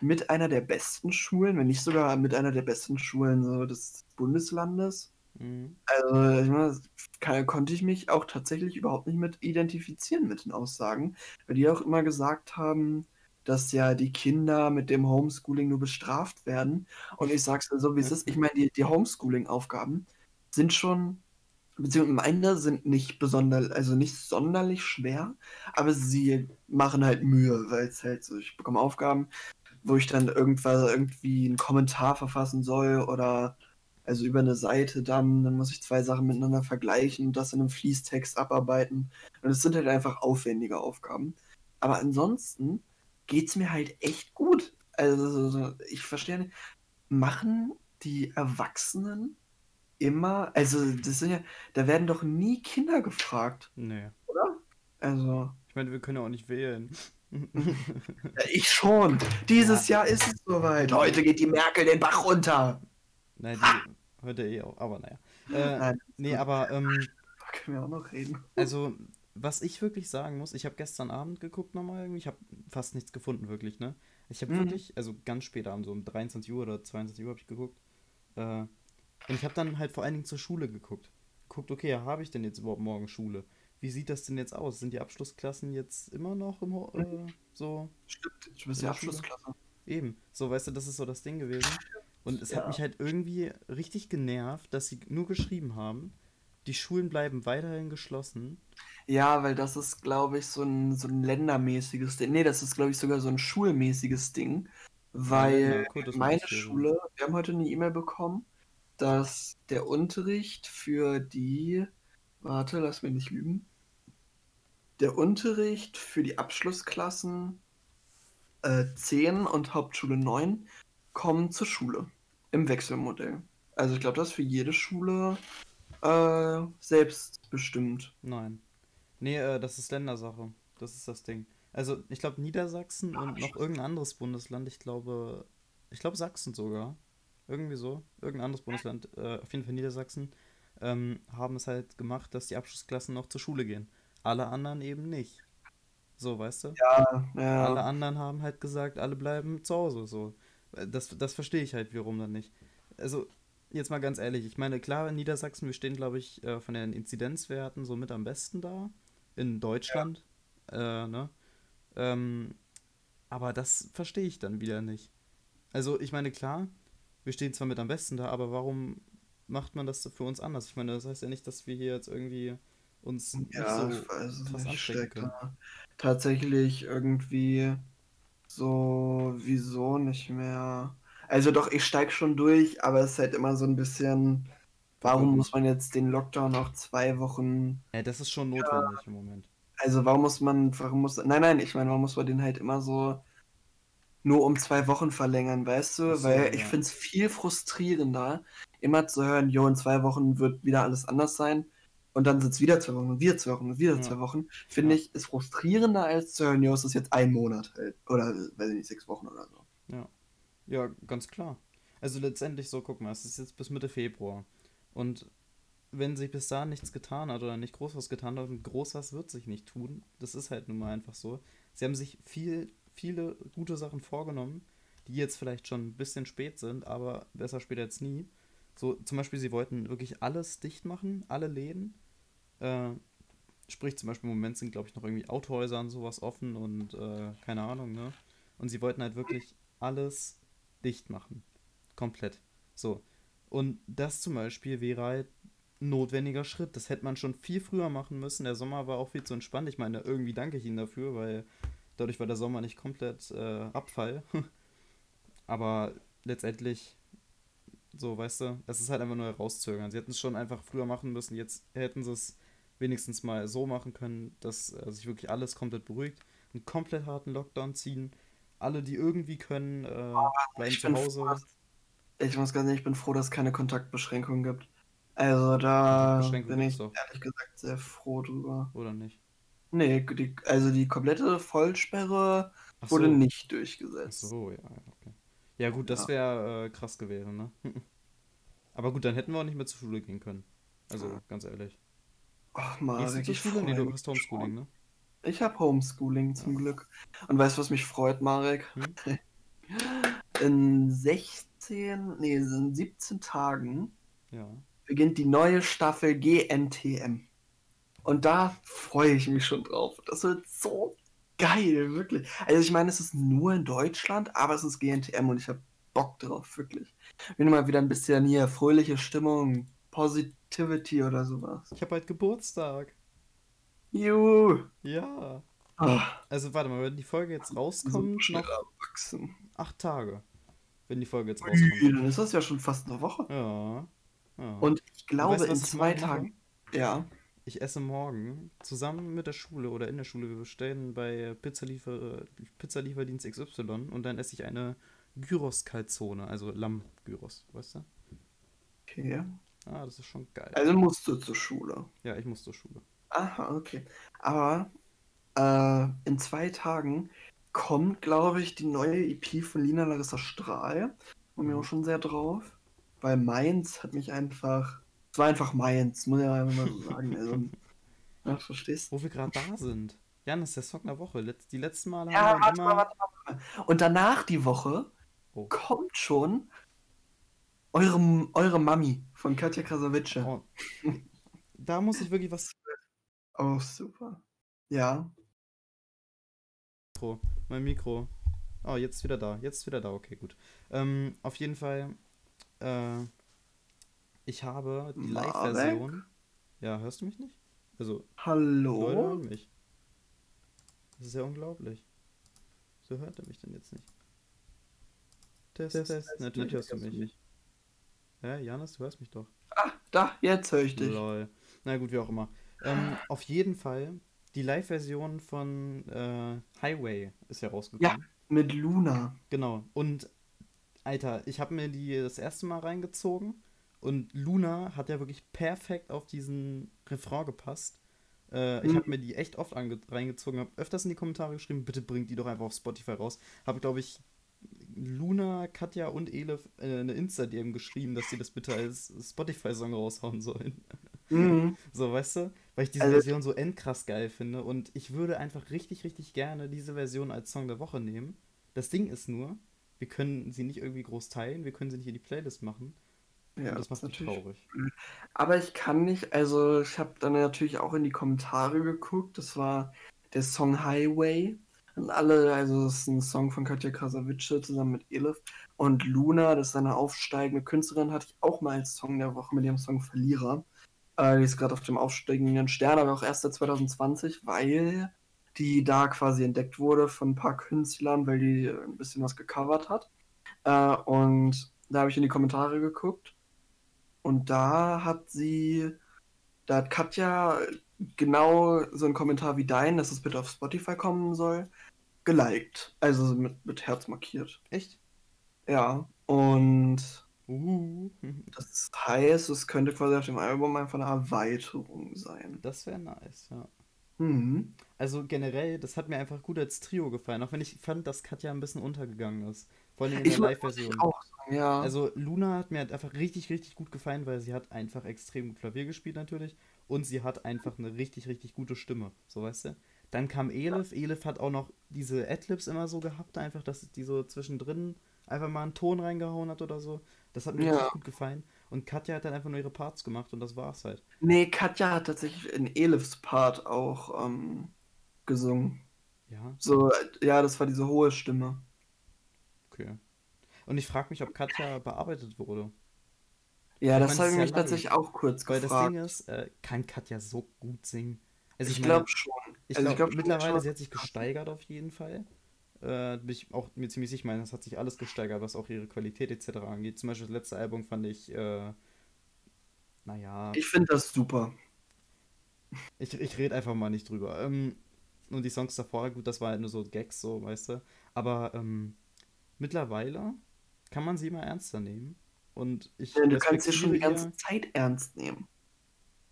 mit einer der besten Schulen, wenn nicht sogar mit einer der besten Schulen so des Bundeslandes. Mhm. Also, ich meine, kann, konnte ich mich auch tatsächlich überhaupt nicht mit identifizieren mit den Aussagen, weil die auch immer gesagt haben, dass ja die Kinder mit dem Homeschooling nur bestraft werden. Und ich sag's dir so, wie es ist. Ich meine, die, die Homeschooling-Aufgaben sind schon, beziehungsweise meine sind nicht besonders, also nicht sonderlich schwer, aber sie machen halt Mühe, weil es halt so, ich bekomme Aufgaben, wo ich dann irgendwas, irgendwie einen Kommentar verfassen soll oder also über eine Seite dann, dann muss ich zwei Sachen miteinander vergleichen und das in einem Fließtext abarbeiten. Und es sind halt einfach aufwendige Aufgaben. Aber ansonsten geht es mir halt echt gut. Also ich verstehe nicht, machen die Erwachsenen immer, also das sind ja, da werden doch nie Kinder gefragt, Nee. oder? Also, Ich meine, wir können ja auch nicht wählen. [laughs] ja, ich schon. Dieses Jahr ist es soweit. Heute geht die Merkel den Bach runter. Nein, die hört er eh auch, aber naja. Äh, Nein, nee, aber ähm, da können wir auch noch reden. Also, was ich wirklich sagen muss, ich habe gestern Abend geguckt nochmal irgendwie, ich habe fast nichts gefunden, wirklich, ne? Ich habe Mhm. wirklich, also ganz spät abends, so um 23 Uhr oder 22 Uhr habe ich geguckt. Äh, und ich habe dann halt vor allen Dingen zur Schule geguckt. Guckt, okay, habe ich denn jetzt überhaupt morgen Schule? Wie sieht das denn jetzt aus? Sind die Abschlussklassen jetzt immer noch im, Ho- äh, so Stimmt, ich Ja, ja Abschlussklasse. Eben, so weißt du, das ist so das Ding gewesen. Und es hat Ja. mich halt irgendwie richtig genervt, dass sie nur geschrieben haben, die Schulen bleiben weiterhin geschlossen. Ja, weil das ist, glaube ich, so ein, so ein ländermäßiges Ding. Nee, das ist, glaube ich, sogar so ein schulmäßiges Ding. Weil Länder, Kultus- meine. Schule, wir haben heute eine E-Mail bekommen, dass der Unterricht für die, warte, lass mich nicht lügen, der Unterricht für die Abschlussklassen äh, 10 und Hauptschule 9 kommen zur Schule im Wechselmodell. Also ich glaube, das ist für jede Schule äh, selbstbestimmt. Nein. Nee, äh, das ist Ländersache. Das ist das Ding. Also, ich glaube Niedersachsen und noch irgendein anderes Bundesland, ich glaube, ich glaube Sachsen sogar. Irgendwie so. Irgendein anderes Bundesland, äh, auf jeden Fall Niedersachsen, ähm, haben es halt gemacht, dass die Abschlussklassen noch zur Schule gehen. Alle anderen eben nicht. So, weißt du? Ja, Alle ja. anderen haben halt gesagt, alle bleiben zu Hause. So. Das, das verstehe ich halt wiederum dann nicht. Also, jetzt mal ganz ehrlich, ich meine, klar, in Niedersachsen, wir stehen, glaube ich, äh, von den Inzidenzwerten so mit am besten da. In Deutschland. Äh, ne? Ähm, aber das verstehe ich dann wieder nicht. Also, ich meine, klar, wir stehen zwar mit am besten da, aber warum macht man das für uns anders? Ich meine, das heißt ja nicht, dass wir hier jetzt irgendwie uns Ja, so ich weiß krass nicht. Steckt können. da tatsächlich irgendwie so, wieso nicht mehr? Also doch, ich steig schon durch, aber es ist halt immer so ein bisschen, warum muss man jetzt den Lockdown noch zwei Wochen, Ja, das ist schon notwendig im Moment. also warum muss man, warum muss, nein, nein, ich meine, warum muss man den halt immer so nur um zwei Wochen verlängern, weißt du? So, Weil ich ja. finde es viel frustrierender, immer zu hören, jo, in zwei Wochen wird wieder alles anders sein. Und dann sind es wieder zwei Wochen und wieder zwei Wochen und wieder Ja. zwei Wochen. Finde Ja. ich, ist frustrierender, als zu hören, jo, es ist jetzt ein Monat halt. Oder, weiß ich nicht, sechs Wochen oder so. Ja. Ja, ganz klar. Also letztendlich so, guck mal, es ist jetzt bis Mitte Februar. Und wenn sich bis dahin nichts getan hat oder nicht groß was getan hat, und groß was wird sich nicht tun, das ist halt nun mal einfach so. Sie haben sich viel, viele gute Sachen vorgenommen, die jetzt vielleicht schon ein bisschen spät sind, aber besser später als nie. So, zum Beispiel, sie wollten wirklich alles dicht machen, alle Läden. Äh, sprich, zum Beispiel im Moment sind, glaube ich, noch irgendwie Autohäuser und sowas offen und äh, keine Ahnung, ne? Und sie wollten halt wirklich alles dicht machen. Komplett. So. Und das zum Beispiel wäre halt ein notwendiger Schritt. Das hätte man schon viel früher machen müssen. Der Sommer war auch viel zu entspannt. Ich meine, irgendwie danke ich Ihnen dafür, weil dadurch war der Sommer nicht komplett äh, Abfall. [laughs] Aber letztendlich, so, weißt du, es ist halt einfach nur herauszögern. Sie hätten es schon einfach früher machen müssen. Jetzt hätten sie es wenigstens mal so machen können, dass äh, sich wirklich alles komplett beruhigt. Einen komplett harten Lockdown ziehen. Alle, die irgendwie können, äh, bleiben Ich zu bin Hause. froh, dass- Ich muss ganz ehrlich, ich bin froh, dass es keine Kontaktbeschränkungen gibt. Also da bin ich ehrlich gesagt sehr froh drüber. Oder nicht? Nee, die, also die komplette Vollsperre Ach wurde so. nicht Ach durchgesetzt. so, ja, okay. Ja, gut, das Ja. wäre äh, krass gewesen, ne? [laughs] Aber gut, dann hätten wir auch nicht mehr zur Schule gehen können. Also, Ja. ganz ehrlich. Ach, Gehst du Marek, zur ich Schule? Nee, du hast Homeschooling, ne? Ich habe Homeschooling zum Glück. Und weißt du, was mich freut, Marek? Hm? [laughs] In 16, nee, in 17 Tagen Ja. beginnt die neue Staffel GNTM. Und da freue ich mich schon drauf. Das wird so geil, wirklich. Also ich meine, es ist nur in Deutschland, aber es ist GNTM und ich habe Bock drauf, wirklich. Wenn mal wieder ein bisschen hier fröhliche Stimmung, Positivity oder sowas. Ich habe bald Geburtstag. Juhu. Ja. Ah, Also, warte mal, wenn die Folge jetzt so rauskommt, schnell noch erwachsen. acht Tage. Wenn die Folge jetzt rauskommt. Dann ist das ja schon fast eine Woche. Ja. ja. Und ich glaube, weißt in zwei? Tagen. Ja. Ich esse morgen zusammen mit der Schule oder in der Schule. Wir bestellen bei Pizzaliefer Pizzalieferdienst XY und dann esse ich eine Gyros-Kalzone, also Lamm-Gyros, weißt du? Okay. Ah, das ist schon geil. Also musst du zur Schule. Ja, ich muss zur Schule. Aha, okay. Aber äh, in zwei Tagen kommt, glaube ich, die neue EP von Lina Larissa Strahl. Und mir Mhm. auch schon sehr drauf. Weil Mainz hat mich einfach. Es war einfach Mainz, muss ich einfach mal so sagen. Also, ja, verstehst du? Wo wir gerade da sind. Jan, das ist der Song der Woche. Letz die letzten Male Ja, haben wir warte immer. mal, warte mal, warte mal. Und danach die Woche Oh. kommt schon eure, eure Mami von Katja Krasavice. Oh. Da muss ich wirklich was. Oh, super. Ja. Mikro. Mein Mikro. Oh, jetzt wieder da. Jetzt wieder da. Okay, gut. Ähm, auf jeden Fall. Äh, ich habe die? Live-Version. Ja, hörst du mich nicht? Also, Leute Hallo? hören mich. Das ist ja unglaublich. So hört er mich denn jetzt nicht. Test, Test. Test, Natürlich hörst du mich. Hä, Janis, du hörst mich doch. Ah, da, jetzt höre ich dich. Lol. Na gut, wie auch immer. Ähm, auf jeden Fall, die Live-Version von äh, Highway ist ja rausgekommen. Mit Luna. Genau. Und, Alter, ich habe mir die das erste Mal reingezogen und Luna hat ja wirklich perfekt auf diesen Refrain gepasst. Äh, ich Mhm. habe mir die echt oft reingezogen, habe öfters in die Kommentare geschrieben, bitte bringt die doch einfach auf Spotify raus. Habe, glaube ich, Luna, Katja und Elif äh, eine Insta-DM geschrieben, dass sie das bitte als Spotify-Song raushauen sollen. Mhm. [laughs] So, weißt du? Weil ich diese Also- Version so endkrass geil finde und ich würde einfach richtig, richtig gerne diese Version als Song der Woche nehmen. Das Ding ist nur, wir können sie nicht irgendwie groß teilen, wir können sie nicht in die Playlist machen. Ja, und das macht mich natürlich. traurig. Aber ich kann nicht, also ich habe dann natürlich auch in die Kommentare geguckt. Das war der Song Highway. Und alle, also das ist ein Song von Katja Krasavice zusammen mit Elif. Und Luna, das ist eine aufsteigende Künstlerin, hatte ich auch mal als Song der Woche mit ihrem Song Verlierer. Äh, die ist gerade auf dem aufsteigenden Stern, aber auch erst seit 2020, weil die da quasi entdeckt wurde von ein paar Künstlern, weil die ein bisschen was gecovert hat. Äh, und da habe ich in die Kommentare geguckt. Und da hat sie, da hat Katja genau so einen Kommentar wie dein, dass es bitte auf Spotify kommen soll, geliked. Also mit, mit Herz markiert. Echt? Ja. Und Uh, [laughs] das heißt, es könnte quasi auf dem Album einfach eine Erweiterung sein. das wäre nice, ja. Mhm. Also generell, das hat mir einfach gut als Trio gefallen, auch wenn ich fand, dass Katja ein bisschen untergegangen ist. Vor allem in der Live-Version. auch sagen, ja. Also Luna hat mir halt einfach richtig, richtig gut gefallen, weil sie hat einfach extrem gut Klavier gespielt natürlich und sie hat einfach eine richtig, richtig gute Stimme, so weißt du. Dann kam Elif, Elif hat auch noch diese Adlibs immer so gehabt, einfach, dass die so zwischendrin einfach mal einen Ton reingehauen hat oder so. Das hat mir Ja. richtig gut gefallen. Und Katja hat dann einfach nur ihre Parts gemacht und das war's halt. Nee, Katja hat tatsächlich in Elifs Part auch ähm, gesungen. Ja, So, äh, ja, das war diese hohe Stimme. okay. Und ich frage mich, ob Katja bearbeitet wurde. Ja, Ich das habe ich mich tatsächlich auch kurz Weil das gefragt. Ding ist, äh, kann Katja so gut singen? Also ich meine, glaube schon. Ich Also glaube, ich glaub mittlerweile, schon. sie hat sich gesteigert auf jeden Fall. Äh, bin ich auch mir ziemlich sicher, ich meine, das hat sich alles gesteigert, was auch ihre Qualität etc. angeht. Zum Beispiel das letzte Album fand ich, äh, naja, Ich finde das super. ich, ich rede einfach mal nicht drüber. Ähm, und die Songs davor, gut, das war halt nur so Gags, so, weißt du. Aber ähm, mittlerweile kann man sie mal ernster nehmen. Und ich Ja, du kannst sie schon die ganze Zeit ernst nehmen.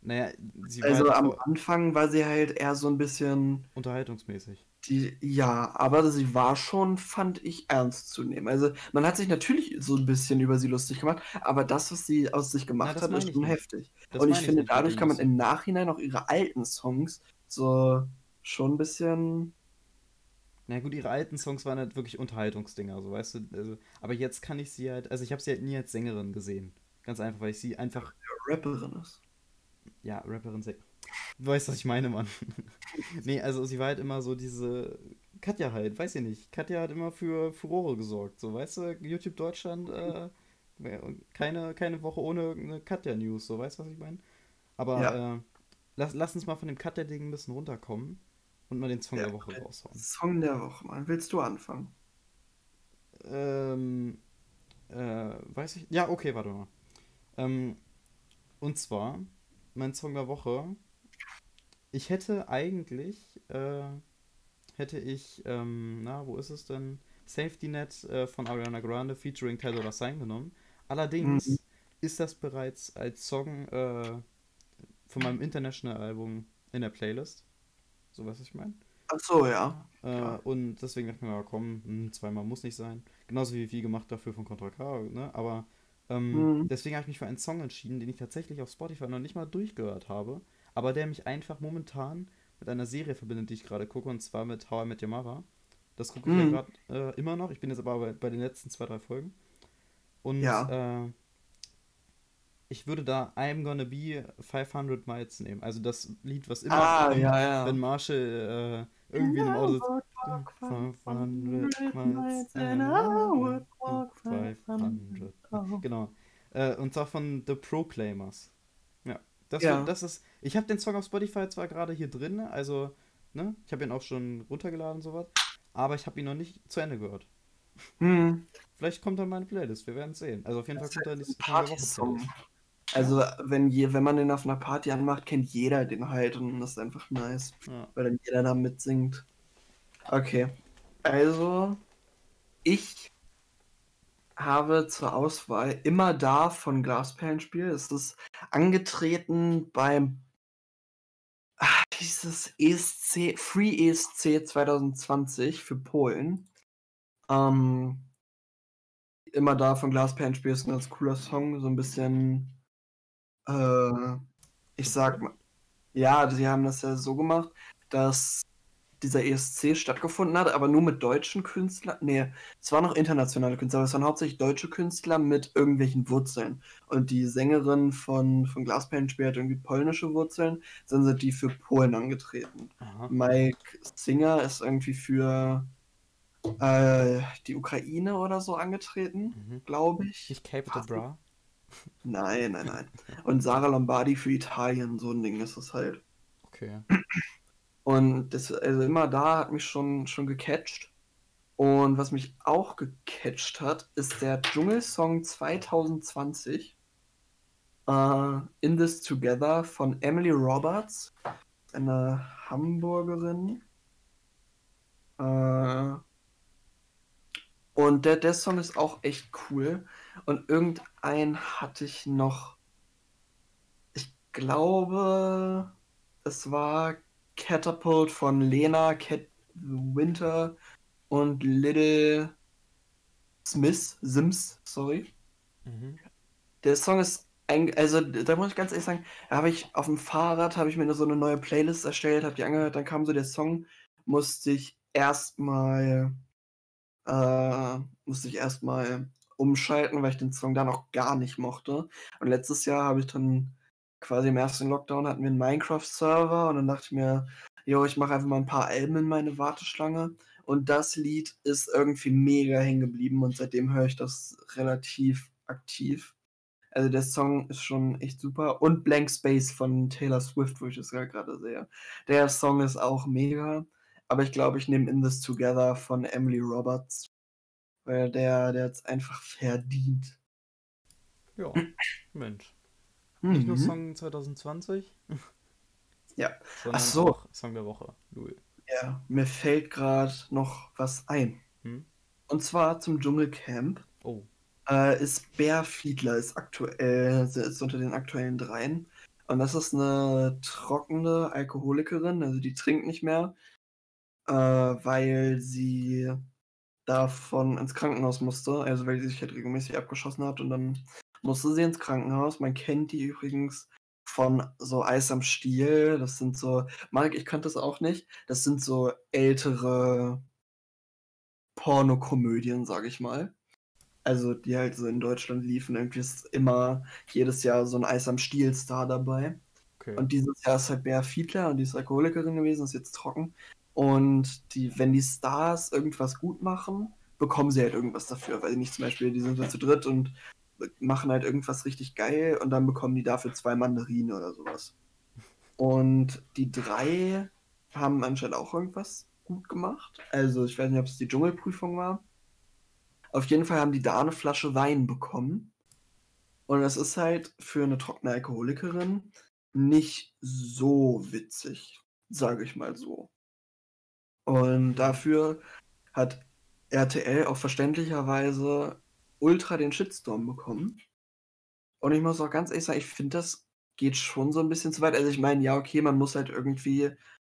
Naja, sie war Also halt am Anfang war sie halt eher so ein bisschen unterhaltungsmäßig. die, ja, aber sie war schon, fand ich, ernst zu nehmen. Also man hat sich natürlich so ein bisschen über sie lustig gemacht, aber das, was sie aus sich gemacht das hat, ist schon heftig. Das Und ich ich finde, dadurch kann man im Nachhinein auch ihre alten Songs so schon ein bisschen. Na gut, ihre alten Songs waren halt wirklich Unterhaltungsdinger, so weißt du. Also, aber jetzt kann ich sie halt, also ich habe sie halt nie als Sängerin gesehen. Ganz einfach, weil ich sie einfach, Rapperin ist. ja, Rapperin. Du weißt, was ich meine, Mann. [laughs] nee, also sie war halt immer so diese Katja halt, weiß ich nicht. Katja hat immer für Furore gesorgt, so weißt du, YouTube Deutschland, äh, keine, keine Woche ohne eine Katja-News, so weißt du, was ich meine? Aber Ja. äh, lass, lass uns mal von dem Katja-Ding ein bisschen runterkommen und mal den Song Ja, der Woche raushauen. Song der Woche, Mann. Willst du anfangen? Ähm, äh, weiß ich. Ja, okay, warte mal. Ähm, und zwar, mein Song der Woche. Ich hätte eigentlich, äh, hätte ich, ähm, na, wo ist es denn? Safety Net äh, von Ariana Grande featuring Ted Dolla Sign genommen. Allerdings Mhm. ist das bereits als Song äh, von meinem International-Album in der Playlist. So was ich meine. Ach so, ja. Äh, Ja. und deswegen dachte ich mir, ja, komm, hm, zweimal muss nicht sein. Genauso wie viel gemacht dafür von Contra K, ne? Aber ähm, Mhm. deswegen habe ich mich für einen Song entschieden, den ich tatsächlich auf Spotify noch nicht mal durchgehört habe, aber der mich einfach momentan mit einer Serie verbindet, die ich gerade gucke, und zwar mit How I Met Your Mother. Das gucke ich ja Mhm. gerade äh, immer noch. Ich bin jetzt aber bei, bei den letzten zwei, drei Folgen. Und Ja. äh, ich würde da I'm Gonna Be 500 Miles nehmen. Also das Lied, was immer Ah, kommt, ja, ja. wenn Marshall äh, irgendwie in einem Auto sitzt. 500 miles an hour, walk 500. Genau. Äh, und zwar von The Proclaimers. Ja. Das, Ja. wird- das ist. Ich habe den Song auf Spotify zwar gerade hier drin, also, ne? Ich habe ihn auch schon runtergeladen und sowas. Aber ich habe ihn noch nicht zu Ende gehört. Hm. Vielleicht kommt er in meine Playlist, wir werden sehen. Also auf jeden Fall Das kommt er der Woche. Also, wenn, je, wenn man den auf einer Party anmacht, kennt jeder den halt und das ist einfach nice, Ja. weil dann jeder da mitsingt. Okay. Also, ich habe zur Auswahl immer da von Glasperlenspiel. Es ist angetreten beim ah, dieses ESC, Free ESC 2020 für Polen. Ähm, immer da von Glasperlenspiel ist ein ganz cooler Song, so ein bisschen, äh, ich sag mal, ja, sie haben das ja so gemacht, dass dieser ESC stattgefunden hat, aber nur mit deutschen Künstlern. Nee, es waren noch internationale Künstler, aber es waren hauptsächlich deutsche Künstler mit irgendwelchen Wurzeln. Und die Sängerin von, von Glasperlenspiel hat irgendwie polnische Wurzeln, dann sind die für Polen angetreten. Aha. Mike Singer ist irgendwie für äh, die Ukraine oder so angetreten, Mhm. glaube ich. Nicht Capital Bra? Nein, nein, nein. Und Sarah Lombardi für Italien, so ein Ding ist es halt. Okay. Und das, also immer da hat mich schon, schon gecatcht. Und was mich auch gecatcht hat, ist der Dschungelsong 2020. Äh, In This Together von Emily Roberts, eine Hamburgerin. Äh, und der, der Song ist auch echt cool. Und irgendein hatte ich noch. Ich glaube, es war Catapult von Lena, Cat Winter und Little Smith, Sims, sorry. Mhm. Der Song ist ein, also da muss ich ganz ehrlich sagen, da habe ich auf dem Fahrrad habe ich mir so eine neue Playlist erstellt, habe die angehört, dann kam so der Song, musste ich erstmal äh, musste ich erstmal umschalten, weil ich den Song da noch gar nicht mochte. Und letztes Jahr habe ich dann quasi im ersten Lockdown hatten wir einen Minecraft-Server und dann dachte ich mir, jo, ich mache einfach mal ein paar Alben in meine Warteschlange. Und das Lied ist irgendwie mega hängen geblieben und seitdem höre ich das relativ aktiv. Also der Song ist schon echt super. Und Blank Space von Taylor Swift, wo ich das gerade sehe. Der Song ist auch mega. Aber ich glaube, ich nehme In This Together von Emily Roberts. Weil der, der hat es einfach verdient. Ja, Mensch. Nicht nur Mhm. Song 2020, Ja. sondern Ach so. Song der Woche. Louis. Ja, mir fällt gerade noch was ein. Hm? Und zwar zum Dschungelcamp. Oh. äh, ist Bär Fiedler, ist aktuell, ist unter den aktuellen dreien. Und das ist eine trockene Alkoholikerin, also die trinkt nicht mehr, äh, weil sie davon ins Krankenhaus musste, also weil sie sich halt regelmäßig abgeschossen hat und dann musste sie ins Krankenhaus. Man kennt die übrigens von so Eis am Stiel. Das sind so, Marc, ich kannte das auch nicht. Das sind so ältere Pornokomödien, sag ich mal. Also die halt so in Deutschland liefen. Irgendwie ist immer jedes Jahr so ein Eis am Stiel-Star dabei. Okay. Und dieses Jahr ist halt Bea Fiedler und die ist Alkoholikerin gewesen, ist jetzt trocken. Und die, wenn die Stars irgendwas gut machen, bekommen sie halt irgendwas dafür. Weil nicht zum Beispiel, die sind dann zu dritt und machen halt irgendwas richtig geil und dann bekommen die dafür zwei Mandarinen oder sowas. Und die drei haben anscheinend auch irgendwas gut gemacht. Also ich weiß nicht, ob es die Dschungelprüfung war. Auf jeden Fall haben die da eine Flasche Wein bekommen. Und das ist halt für eine trockene Alkoholikerin nicht so witzig, sage ich mal so. Und dafür hat RTL auch verständlicherweise ultra den Shitstorm bekommen. Und ich muss auch ganz ehrlich sagen, ich finde, das geht schon so ein bisschen zu weit. Also ich meine, ja, okay, man muss halt irgendwie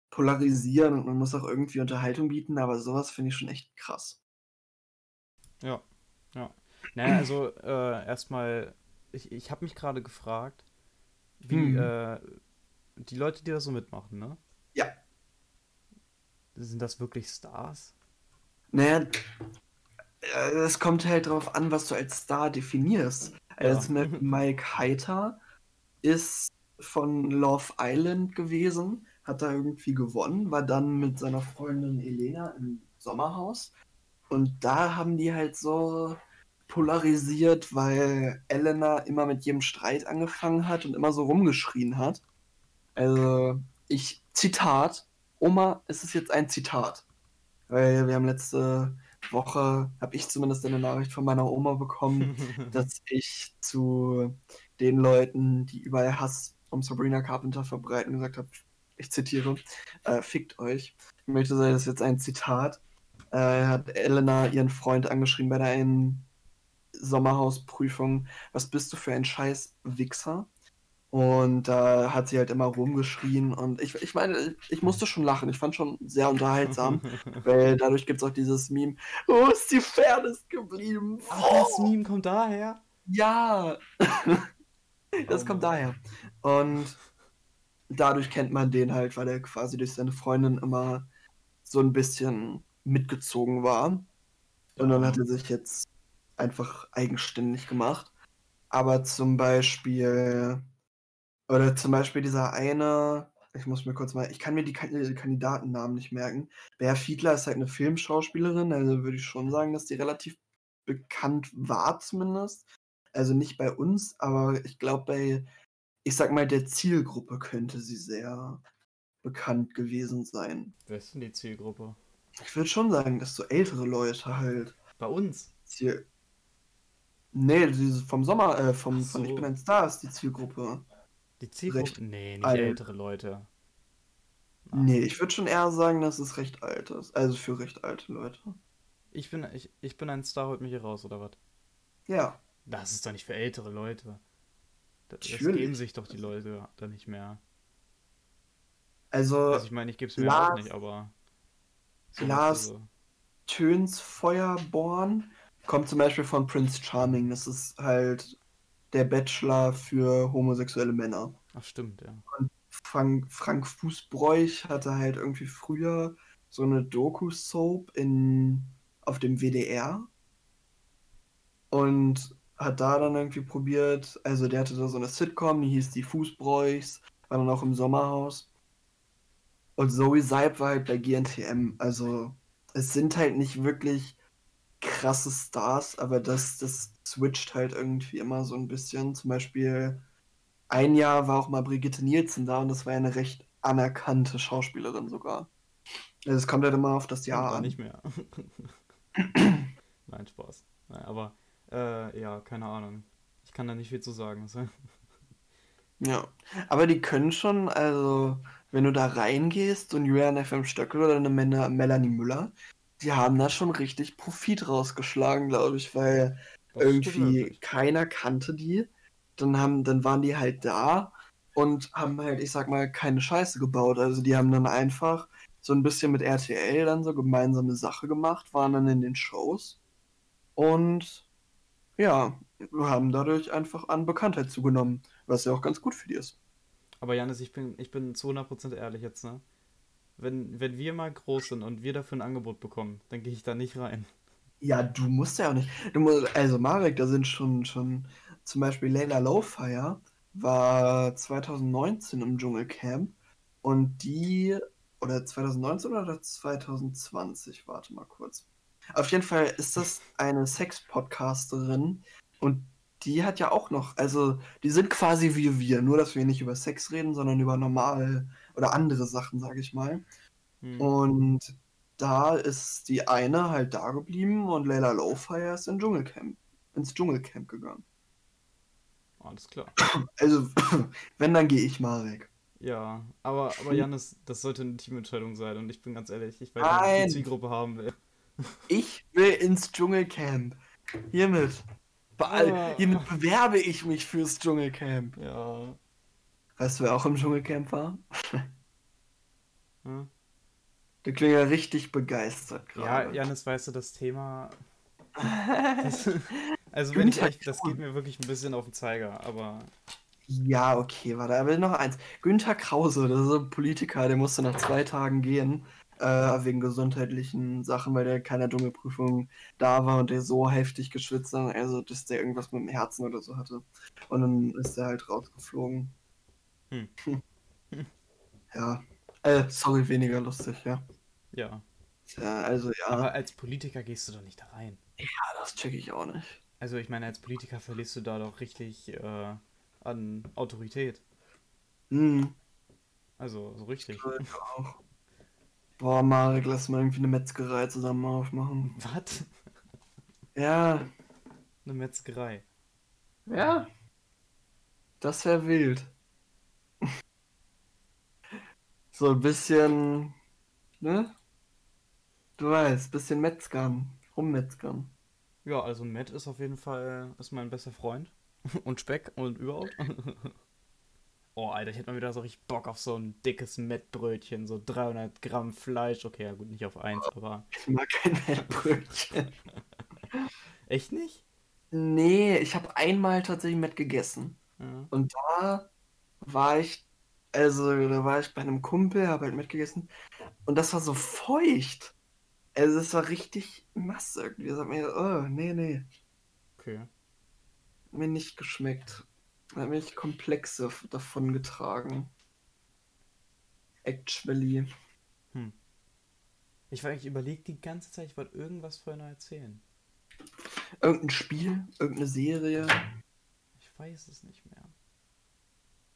polarisieren und man muss auch irgendwie Unterhaltung bieten, aber sowas finde ich schon echt krass. Ja, ja. Naja, also äh, erstmal, ich, ich habe mich gerade gefragt, wie hm. äh, die Leute, die da so mitmachen, ne? Ja. Sind das wirklich Stars? Naja, äh, es kommt halt darauf an, was du als Star definierst. Also ja. Mike Heiter ist von Love Island gewesen, hat da irgendwie gewonnen, war dann mit seiner Freundin Elena im Sommerhaus. Und da haben die halt so polarisiert, weil Elena immer mit jedem Streit angefangen hat und immer so rumgeschrien hat. Also, ich, Zitat, Oma, es ist jetzt ein Zitat. Weil wir haben letzte Woche habe ich zumindest eine Nachricht von meiner Oma bekommen, [laughs] dass ich zu den Leuten, die überall Hass um Sabrina Carpenter verbreiten, gesagt habe, ich zitiere, äh, fickt euch. Ich möchte sagen, das ist jetzt ein Zitat. Äh, hat Elena ihren Freund angeschrieben bei der einen Sommerhausprüfung. Was bist du für ein scheiß Wichser? Und da äh, hat sie halt immer rumgeschrien und ich, ich meine, ich musste schon lachen. Ich fand schon sehr unterhaltsam, [laughs] weil dadurch gibt es auch dieses Meme, wo ist die Fairness geblieben? Ach, oh. das Meme kommt daher? Ja, [laughs] das oh kommt daher. Und dadurch kennt man den halt, weil er quasi durch seine Freundin immer so ein bisschen mitgezogen war. Und dann hat er sich jetzt einfach eigenständig gemacht. Aber zum Beispiel oder zum Beispiel dieser eine, ich muss mir kurz mal, ich kann mir die Kandidatennamen nicht merken. Bea Fiedler ist halt eine Filmschauspielerin, also würde ich schon sagen, dass die relativ bekannt war zumindest. Also nicht bei uns, aber ich glaube bei, ich sag mal, der Zielgruppe könnte sie sehr bekannt gewesen sein. Wer ist denn die Zielgruppe? Ich würde schon sagen, dass so ältere Leute halt. Bei uns? Ziel. Nee, vom Sommer, äh, vom, so. von Ich bin ein Star ist die Zielgruppe. Die Zielgruppe? Nee, nicht alt. ältere Leute. Ach. Nee, ich würde schon eher sagen, dass es recht alt ist. Also für recht alte Leute. Ich bin, ich, ich bin ein Star, holt mich hier raus, oder was? Ja. Das ist doch nicht für ältere Leute. Das, das geben sich doch die Leute da nicht mehr. Also, also ich meine, ich gebe es mir Lars, auch nicht, aber. So Lars so. Töns Feuerborn kommt zum Beispiel von Prince Charming. Das ist halt der Bachelor für homosexuelle Männer. Ach, stimmt, ja. Und Frank, Frank Fußbräuch hatte halt irgendwie früher so eine Doku-Soap in, auf dem WDR und hat da dann irgendwie probiert, also der hatte da so eine Sitcom, die hieß die Fußbräuchs, war dann auch im Sommerhaus. Und Zoe Seib war halt bei GNTM, also es sind halt nicht wirklich krasse Stars, aber das, das switcht halt irgendwie immer so ein bisschen. Zum Beispiel ein Jahr war auch mal Brigitte Nielsen da und das war ja eine recht anerkannte Schauspielerin sogar. Also es kommt halt immer auf das Jahr an. nicht mehr. [clears throat] Nein, Spaß. Nein, aber äh, ja, keine Ahnung. Ich kann da nicht viel zu sagen. [laughs] ja, aber die können schon, also wenn du da reingehst und Julian FM Stöckel oder eine Melanie Müller, die haben da schon richtig Profit rausgeschlagen, glaube ich, weil Das irgendwie keiner kannte die. Dann haben, dann waren die halt da und haben halt, ich sag mal, keine Scheiße gebaut. Also die haben dann einfach so ein bisschen mit RTL dann so gemeinsame Sache gemacht, waren dann in den Shows und ja, haben dadurch einfach an Bekanntheit zugenommen, was ja auch ganz gut für die ist. Aber Janis, ich bin, ich bin zu 100% ehrlich jetzt, ne? Wenn, wenn wir mal groß sind und wir dafür ein Angebot bekommen, dann gehe ich da nicht rein. Ja, du musst ja auch nicht. Du musst, also Marek, da sind schon, schon zum Beispiel Layla Lowfire war 2019 im Dschungelcamp und die, oder 2019 oder 2020, warte mal kurz. Auf jeden Fall ist das eine Sex-Podcasterin und die hat ja auch noch, also die sind quasi wie wir, nur dass wir nicht über Sex reden, sondern über normale oder andere Sachen, sage ich mal. Hm. Und da ist die eine halt da geblieben und Layla Lowfire ist in Dschungelcamp, ins Dschungelcamp gegangen. Alles klar. Also, [clears throat] wenn, dann gehe ich mal weg. Ja, aber, aber [clears throat] Janis, das sollte eine Teamentscheidung sein und ich bin ganz ehrlich, ich weiß nicht, ob ich die Zielgruppe haben will. [laughs] Ich will ins Dschungelcamp. Hiermit. Beall- Ah. Hiermit bewerbe ich mich fürs Dschungelcamp. Ja. Weißt du, wer auch im Dschungelcamp war? Hm? Der klingt ja richtig begeistert Ja, gerade. Janis, weißt du, das Thema. [laughs] Das, also, wenn ich Günther echt, das geht mir wirklich ein bisschen auf den Zeiger, aber. Ja, okay, warte, aber noch eins. Günther Krause, das ist ein Politiker, der musste nach zwei Tagen gehen, äh, wegen gesundheitlichen Sachen, weil der keiner Dschungelprüfung da war und der so heftig geschwitzt hat, also dass der irgendwas mit dem Herzen oder so hatte. Und dann ist er halt rausgeflogen. Hm. [laughs] Ja. Äh, sorry, weniger lustig, ja. Ja. ja also ja, Aber als Politiker gehst du doch nicht da rein. ja, das check ich auch nicht. Also, ich meine, als Politiker verlierst du da doch richtig äh, an Autorität. Hm, Also, so richtig. ich auch. Boah, Marek, lass mal irgendwie eine Metzgerei zusammen aufmachen. Was? Ja, Eine Metzgerei. Ja. Das wäre wild. So ein bisschen, ne? Du weißt, bisschen Metzgern, rummetzgern. Ja, also Matt ist auf jeden Fall ist mein bester Freund. [laughs] Und Speck und überhaupt. [laughs] Oh, Alter, ich hätte mal wieder so richtig Bock auf so ein dickes Mettbrötchen, so 300 Gramm Fleisch. Okay, ja gut, nicht auf eins, aber... [laughs] Ich mag kein Mettbrötchen. Echt nicht? Nee, ich habe einmal tatsächlich Mett gegessen. Ja. Und da war ich, also da war ich bei einem Kumpel, habe halt mitgegessen. Und das war so feucht. Also es war richtig nass irgendwie. Das hat mir, oh, nee, nee. Okay. Mir nicht geschmeckt. Hat mich Komplexe davon getragen. Actually. Ich war eigentlich überlegt die ganze Zeit, ich wollte irgendwas vorher noch erzählen. Irgendein Spiel, irgendeine Serie. Ich weiß es nicht mehr.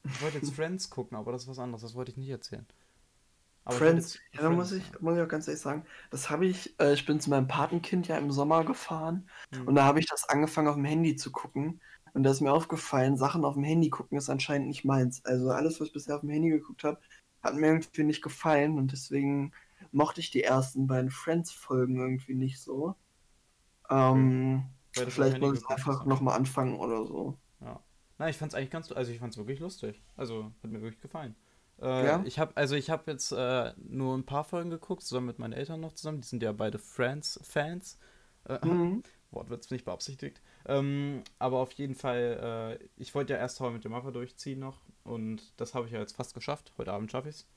Ich wollte jetzt Friends gucken, aber das ist was anderes, das wollte ich nicht erzählen. Aber Friends, ja, muss Friends, ich, muss ich auch ganz ehrlich sagen, das habe ich, äh, ich bin zu meinem Patenkind ja im Sommer gefahren Hm. und da habe ich das angefangen auf dem Handy zu gucken und da ist mir aufgefallen, Sachen auf dem Handy gucken ist anscheinend nicht meins. Also alles, was ich bisher auf dem Handy geguckt habe, hat mir irgendwie nicht gefallen und deswegen mochte ich die ersten beiden Friends-Folgen irgendwie nicht so. Ähm, auf vielleicht muss ich einfach nochmal anfangen oder so. Nein, ich fand's eigentlich ganz, also ich fand's wirklich lustig. Also hat mir wirklich gefallen. Äh, Ja? Ich habe, also ich habe jetzt äh, nur ein paar Folgen geguckt, zusammen mit meinen Eltern noch zusammen. Die sind ja beide Friends-Fans. Äh, [laughs] Mhm. Wortwitz nicht beabsichtigt. Ähm, aber auf jeden Fall, äh, ich wollte ja erst I Met Your Mother durchziehen noch und das habe ich ja jetzt fast geschafft. Heute Abend schaffe ich es.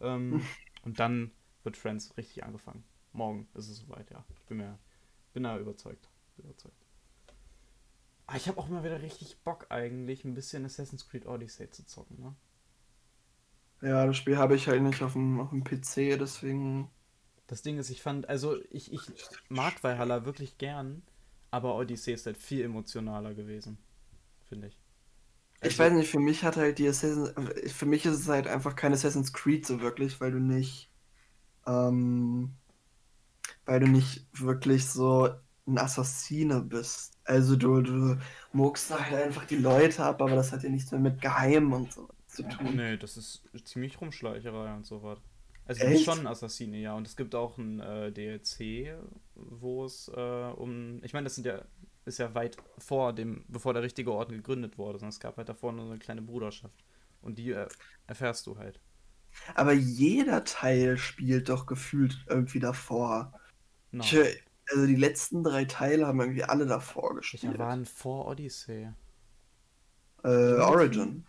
Ähm, [laughs] und dann wird Friends richtig angefangen. Morgen ist es soweit, ja. Ich bin mir, bin da überzeugt. Bin überzeugt. Ah, ich habe auch immer wieder richtig Bock eigentlich, ein bisschen Assassin's Creed Odyssey zu zocken, ne? Ja, das Spiel habe ich halt nicht auf dem, auf dem PC, deswegen. Das Ding ist, ich fand, also ich, ich mag Valhalla wirklich gern, aber Odyssey ist halt viel emotionaler gewesen, finde ich. Ich Also- weiß nicht, für mich hat halt die Assassin's, für mich ist es halt einfach kein Assassin's Creed so wirklich, weil du nicht, ähm, weil du nicht wirklich so ein Assassine bist. Also du, du muckst da halt einfach die Leute ab, aber das hat ja nichts mehr mit Geheim und so zu tun. Nee, das ist ziemlich Rumschleicherei und so was. Also es gibt schon Assassine, ja. Und es gibt auch ein äh, DLC, wo es äh, um. Ich meine, das sind ja. ist ja weit vor dem, bevor der richtige Orden gegründet wurde, sondern es gab halt davor nur eine kleine Bruderschaft. Und die äh, erfährst du halt. Aber jeder Teil spielt doch gefühlt irgendwie davor. No. Ich, also die letzten drei Teile haben irgendwie alle davor gespielt. Welcher waren vor Odyssey? Äh, Origin.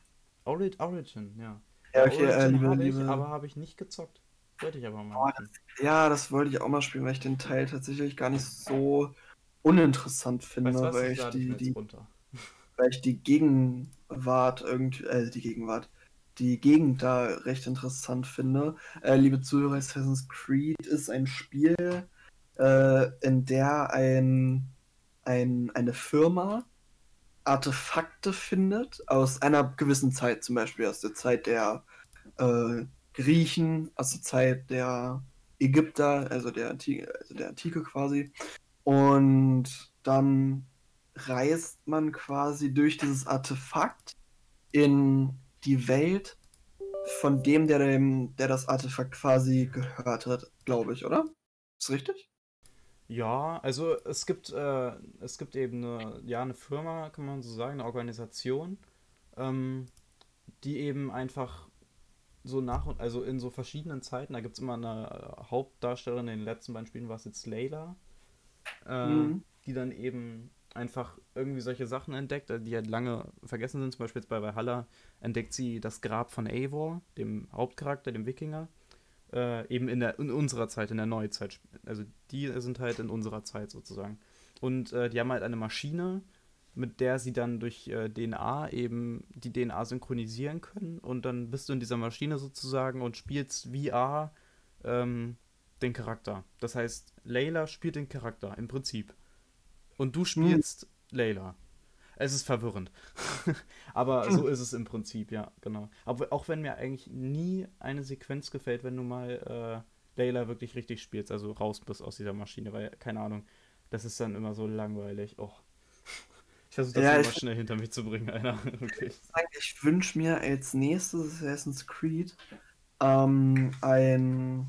Ori Origin, ja. Ja, okay, äh, Origin liebe, habe ich, liebe. aber habe ich nicht gezockt. Wollte ich aber mal. Boah, machen. Ja, das wollte ich auch mal spielen, weil ich den Teil tatsächlich gar nicht so uninteressant finde, Weißt weil, Ich ich die, die, [laughs] weil ich die Gegenwart irgendwie, äh, die Gegenwart, die Gegend da recht interessant finde. Äh, liebe Zuhörer, Assassin's Creed ist ein Spiel, äh, in der ein, ein, eine Firma Artefakte findet aus einer gewissen Zeit, zum Beispiel aus der Zeit der äh, Griechen, aus der Zeit der Ägypter, also der Antike, also der Antike quasi. Und dann reist man quasi durch dieses Artefakt in die Welt von dem, der dem, der das Artefakt quasi gehört hat, glaube ich, oder? Ist richtig? Ja, also es gibt, äh, es gibt eben eine, ja, eine Firma, kann man so sagen, eine Organisation, ähm, die eben einfach so nach und also in so verschiedenen Zeiten, da gibt es immer eine äh, Hauptdarstellerin, in den letzten beiden Spielen war es jetzt Layla, äh, Mhm. die dann eben einfach irgendwie solche Sachen entdeckt, äh, die halt lange vergessen sind. Zum Beispiel jetzt bei Valhalla entdeckt sie das Grab von Eivor, dem Hauptcharakter, dem Wikinger. Äh, eben in, der, in unserer Zeit, in der Neuzeit. Also die sind halt in unserer Zeit sozusagen. Und äh, die haben halt eine Maschine, mit der sie dann durch äh, DNA eben die DNA synchronisieren können. Und dann bist du in dieser Maschine sozusagen und spielst VR ähm, den Charakter. Das heißt, Layla spielt den Charakter im Prinzip. Und du spielst Layla. Es ist verwirrend. [laughs] Aber so ist es im Prinzip, ja, genau. Aber auch wenn mir eigentlich nie eine Sequenz gefällt, wenn du mal äh, Layla wirklich richtig spielst, also raus bist aus dieser Maschine, weil, keine Ahnung, das ist dann immer so langweilig. Oh. Ich versuche das Ja, immer schnell hinter mich zu bringen, Alter. [laughs] Wirklich. Ich wünsche mir als nächstes Assassin's Creed ähm, ein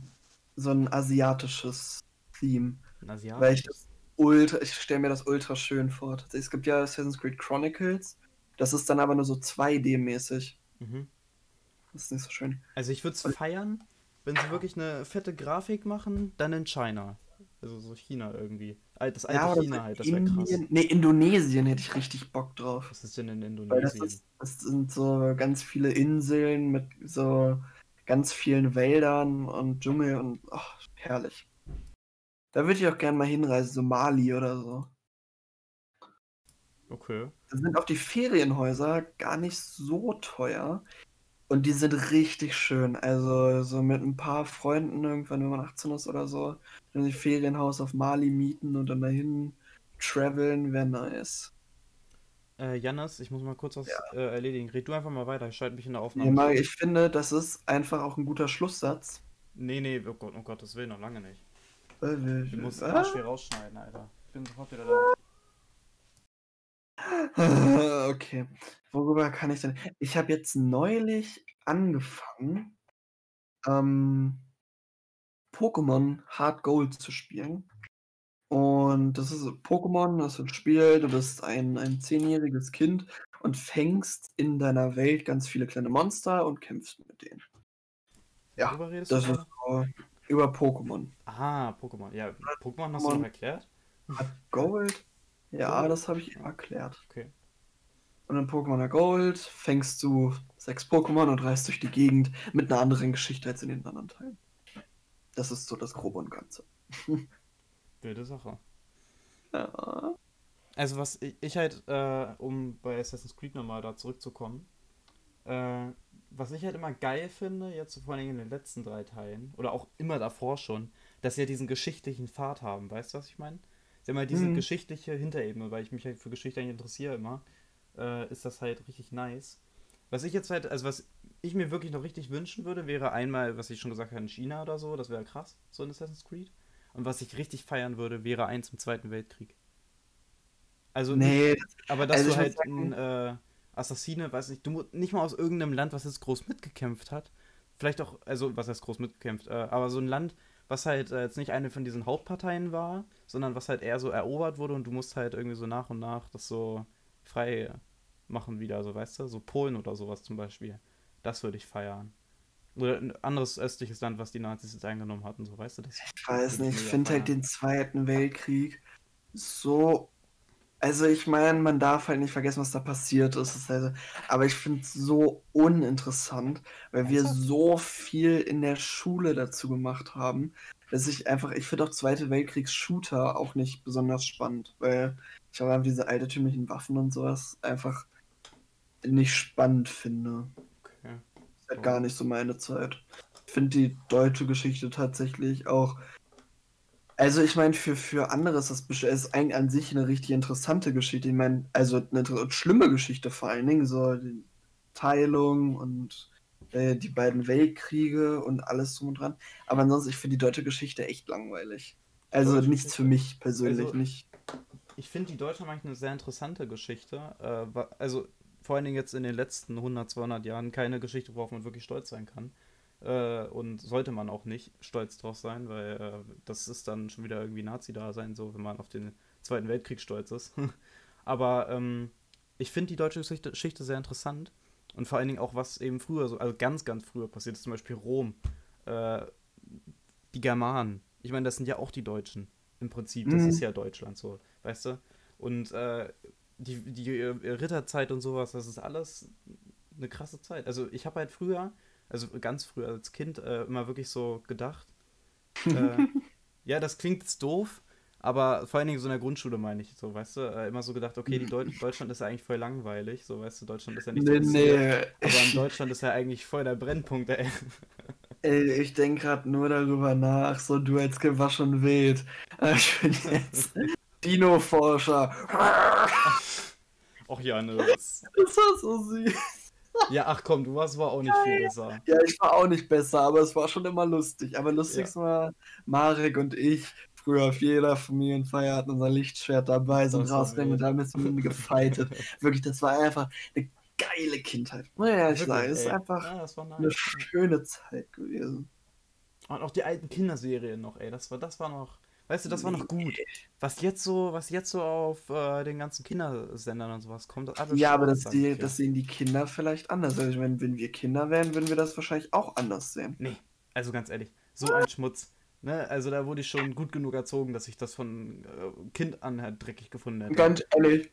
so ein asiatisches Theme. Ein Asiat? Weil ich das ultra, ich stelle mir das ultra schön vor. Es gibt ja Assassin's Creed Chronicles, das ist dann aber nur so 2D-mäßig. Mhm. Das ist nicht so schön. Also ich würde es feiern, wenn sie wirklich eine fette Grafik machen, dann in China. Also so China irgendwie. Das alte oder China halt, das wäre krass. Nee, Indonesien hätte ich richtig Bock drauf. Was ist denn in Weil das, Indonesien? ist, das sind so ganz viele Inseln mit so ganz vielen Wäldern und Dschungel und ach, herrlich. Da würde ich auch gerne mal hinreisen, so Mali oder so. Okay. Da sind auch die Ferienhäuser gar nicht so teuer. Und die sind richtig schön. Also so mit ein paar Freunden irgendwann, wenn man 18 ist oder so, dann ein Ferienhaus auf Mali mieten und dann dahin traveln, wäre nice. Äh, Jannis, ich muss mal kurz was äh, erledigen. Red du einfach mal weiter, ich schalte mich in der Nee, Aufnahme. Zu. ich finde, das ist einfach auch ein guter Schlusssatz. Nee, nee, oh Gott, um Gottes Willen, noch lange nicht. Wir- Du musst Ah? arschschwer rausschneiden, Alter. Ich bin sofort wieder da. [laughs] Okay. Worüber kann ich denn? Ich habe jetzt neulich angefangen, ähm, Pokémon Hard Gold zu spielen. Und das ist Pokémon, das ist ein Spiel, du bist ein, ein zehnjähriges Kind und fängst in deiner Welt ganz viele kleine Monster und kämpfst mit denen. Ja, Das ist so über Pokémon. Ah, Pokémon. Ja, Pokémon hast du Pokémon. noch erklärt? Hard Gold? Ja, Gold? das habe ich erklärt. Okay. Und in Pokémon Gold fängst du sechs Pokémon und reist durch die Gegend mit einer anderen Geschichte als in den anderen Teilen. Das ist so das Grobe und Ganze. [laughs] Wilde Sache. Ja. Also was ich, ich halt, äh, um bei Assassin's Creed nochmal da zurückzukommen, äh, was ich halt immer geil finde, jetzt vor allem in den letzten drei Teilen, oder auch immer davor schon, dass sie ja diesen geschichtlichen Pfad haben, weißt du, was ich meine? Sie haben halt diese Mhm. geschichtliche Hinterebene, weil ich mich halt für Geschichte eigentlich interessiere immer, äh, ist das halt richtig nice. Was ich jetzt halt, also was ich mir wirklich noch richtig wünschen würde, wäre einmal, was ich schon gesagt habe, in China oder so, das wäre krass, so in Assassin's Creed. Und was ich richtig feiern würde, wäre eins im Zweiten Weltkrieg. Also nicht, Nee, aber dass also du halt sagen- ein äh, Assassine, weiß nicht, du nicht mal aus irgendeinem Land, was jetzt groß mitgekämpft hat, vielleicht auch, also was heißt groß mitgekämpft, äh, aber so ein Land, was halt äh, jetzt nicht eine von diesen Hauptparteien war, sondern was halt eher so erobert wurde und du musst halt irgendwie so nach und nach das so frei machen wieder, so weißt du, so Polen oder sowas zum Beispiel. Das würde ich feiern. Oder ein anderes östliches Land, was die Nazis jetzt eingenommen hatten, so weißt du das? Ich weiß nicht, ich finde halt den Zweiten Weltkrieg so. Also ich meine, man darf halt nicht vergessen, was da passiert ist. Halt, aber ich finde es so uninteressant, weil wir so viel in der Schule dazu gemacht haben, dass ich einfach, ich finde auch Zweite Weltkriegs-Shooter auch nicht besonders spannend, weil ich einfach diese altertümlichen Waffen und sowas einfach nicht spannend finde. Okay. ist halt gar nicht so meine Zeit. Ich finde die deutsche Geschichte tatsächlich auch. Also ich meine, für, für andere ist das ist eigentlich an sich eine richtig interessante Geschichte. Ich meine, also eine schlimme Geschichte vor allen Dingen, so die Teilung und äh, die beiden Weltkriege und alles drum und dran. Aber ansonsten, ich finde die deutsche Geschichte echt langweilig. Also Deutsche nichts für mich persönlich Also- nicht. Ich finde, die haben eigentlich eine sehr interessante Geschichte. Äh, also vor allen Dingen jetzt in den letzten 100, 200 Jahren keine Geschichte, worauf man wirklich stolz sein kann. Äh, und sollte man auch nicht stolz drauf sein, weil äh, das ist dann schon wieder irgendwie Nazi-Dasein, so wenn man auf den Zweiten Weltkrieg stolz ist. [laughs] Aber ähm, ich finde die deutsche Geschichte, Geschichte sehr interessant. Und vor allen Dingen auch, was eben früher, so, also ganz, ganz früher passiert ist, zum Beispiel Rom, äh, die Germanen. Ich meine, das sind ja auch die Deutschen im Prinzip. Das Mhm. ist ja Deutschland so, weißt du? Und äh, die, die äh, Ritterzeit und sowas, das ist alles eine krasse Zeit. Also ich habe halt früher, also ganz früher als Kind, äh, immer wirklich so gedacht, [laughs] äh, ja, das klingt jetzt doof, aber vor allen Dingen so in der Grundschule meine ich so, weißt du, äh, immer so gedacht, okay, die Deu Deutschland ist ja eigentlich voll langweilig, so, weißt du, Deutschland ist ja nicht Nee, nee. aber in Deutschland ist ja eigentlich voll der Brennpunkt, ey. [laughs] Ey, ich denke gerade nur darüber nach, so du als schon wild. [laughs] Ich bin jetzt Dino-Forscher. Och ja, ne. Das, Das war so süß. Ja, ach komm, du warst aber auch nicht viel besser. Ja, ich war auch nicht besser, aber es war schon immer lustig. Aber lustig war Marek und ich. Früher auf jeder Familienfeier hatten unser Lichtschwert dabei, sind war rausgegangen und haben jetzt mit gefightet. Wirklich, das war einfach eine geile Kindheit. Muss ich sagen, es ist einfach Ja, das war nice. eine schöne Zeit gewesen. Und auch die alten Kinderserien noch, ey, das war, das war noch, weißt du, das war noch gut. Was jetzt so, was jetzt so auf äh, den ganzen Kindersendern und sowas kommt, das alles Ja, aber das, die, das sehen die Kinder vielleicht anders. Also ich meine, wenn wir Kinder wären, würden wir das wahrscheinlich auch anders sehen. Nee, also ganz ehrlich, so ein Schmutz. Ne? Also da wurde ich schon gut genug erzogen, dass ich das von äh, Kind an halt dreckig gefunden hätte. Ganz ehrlich,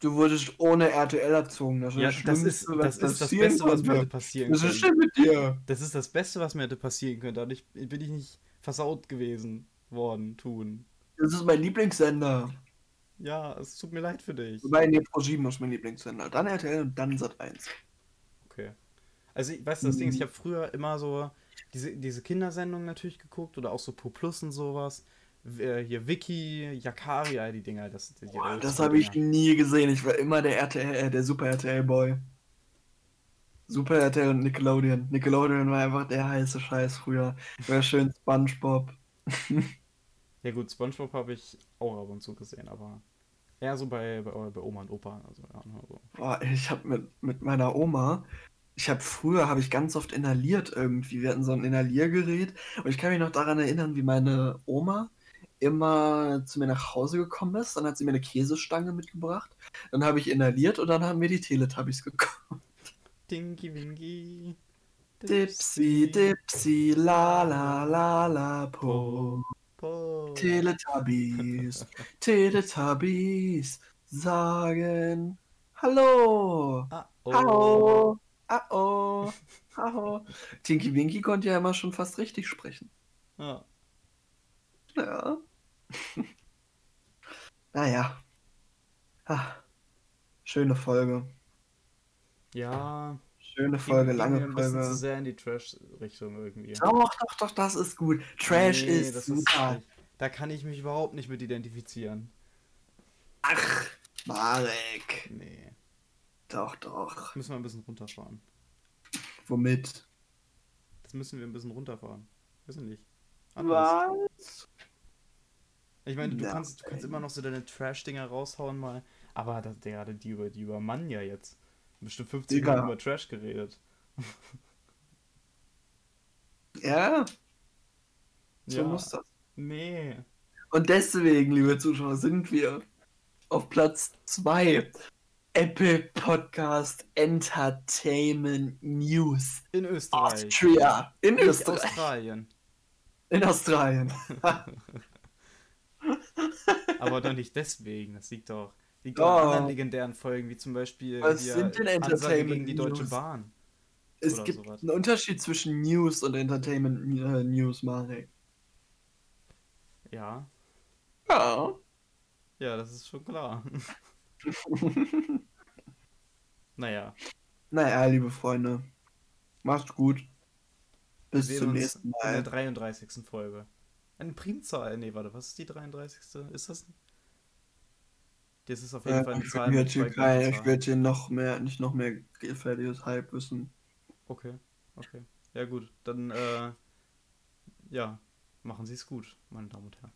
du wurdest ohne RTL erzogen. Das ist ja, das das ist, das, ist das Beste, was mir hätte passieren Was ist können. denn mit dir? Das ist das Beste, was mir hätte passieren können. Dadurch bin ich nicht versaut gewesen worden, tun. Das ist mein Lieblingssender. Ja, es tut mir leid für dich. Wobei, nee, Pro7 ist mein Lieblingssender. Dann RTL und dann Sat1. Okay. Also, ich- weißt du, das Ding ist, ich habe früher immer so diese, diese Kindersendungen natürlich geguckt oder auch so Pro Plus und sowas. Äh, Hier Wiki, Yakari, all die Dinger. Das, die, Boah, das habe ich nie gesehen. Ich war immer der RTL, äh, der Super RTL-Boy. Super RTL und Nickelodeon. Nickelodeon war einfach der heiße Scheiß früher. War schön SpongeBob. [laughs] Ja, gut, Spongebob habe ich auch ab und zu gesehen, aber eher so bei, bei, bei Oma und Opa. Also, ja, ne, so. Boah, ich habe mit, mit meiner Oma, ich habe früher, habe ich ganz oft inhaliert irgendwie. Wir hatten so ein Inhaliergerät und ich kann mich noch daran erinnern, wie meine Oma immer zu mir nach Hause gekommen ist. Dann hat sie mir eine Käsestange mitgebracht. Dann habe ich inhaliert und dann haben wir die Teletubbies geguckt. Dinky Winky. Dipsy, Dipsy, la la la la po. Po. Teletubbies, [laughs] Teletubbies sagen Hallo. Ah, oh. Hallo. Ah oh. Hallo. Tinky Winky konnte ja immer schon fast richtig sprechen. Ja. Ja. [laughs] naja. Ah. Schöne Folge. ja. Schöne Folge, lange mir ein bisschen zu Folge. sehr in die Trash-Richtung irgendwie. Doch, doch, doch, das ist gut. Trash Nee, ist das super. nicht- da kann ich mich überhaupt nicht mit identifizieren. Ach, Marek. Nee. Doch, doch. Müssen wir ein bisschen runterfahren. Womit? Das müssen wir ein bisschen runterfahren. Ich nicht. Anders. Was? Ich meine, du Ja, kannst, du kannst immer noch so deine Trash-Dinger raushauen mal. Aber das, der, die, über, die übermannen ja jetzt. Bestimmt 50 Digga. Minuten über Trash geredet. Ja, So Ja. muss das. Nee. Und deswegen, liebe Zuschauer, sind wir auf Platz 2. Apple Podcast Entertainment News. In Österreich. Austria. In Nicht Österreich. Australien. In Australien. [laughs] Aber doch nicht deswegen. Das liegt doch. Liegt Oh. anderen legendären Folgen, wie zum Beispiel Was hier sind denn Ansage Entertainment gegen die Deutsche News? Bahn. Es gibt sowas. einen Unterschied zwischen News und Entertainment äh, News, Marek. Ja. Ja. Ja, das ist schon klar. [laughs] naja. naja, liebe Freunde. Macht's gut. Bis zum nächsten in der Mal. 33. Folge. Eine Primzahl. Nee, warte, was ist die 33.? Ist das? Das ist auf jeden Ja, Fall eine ich Zahl würde großen ich Zahlen. würd hier noch mehr, nicht noch mehr gefährliches Hype wissen. Okay, okay. Ja gut, dann äh, ja, machen Sie es gut, meine Damen und Herren.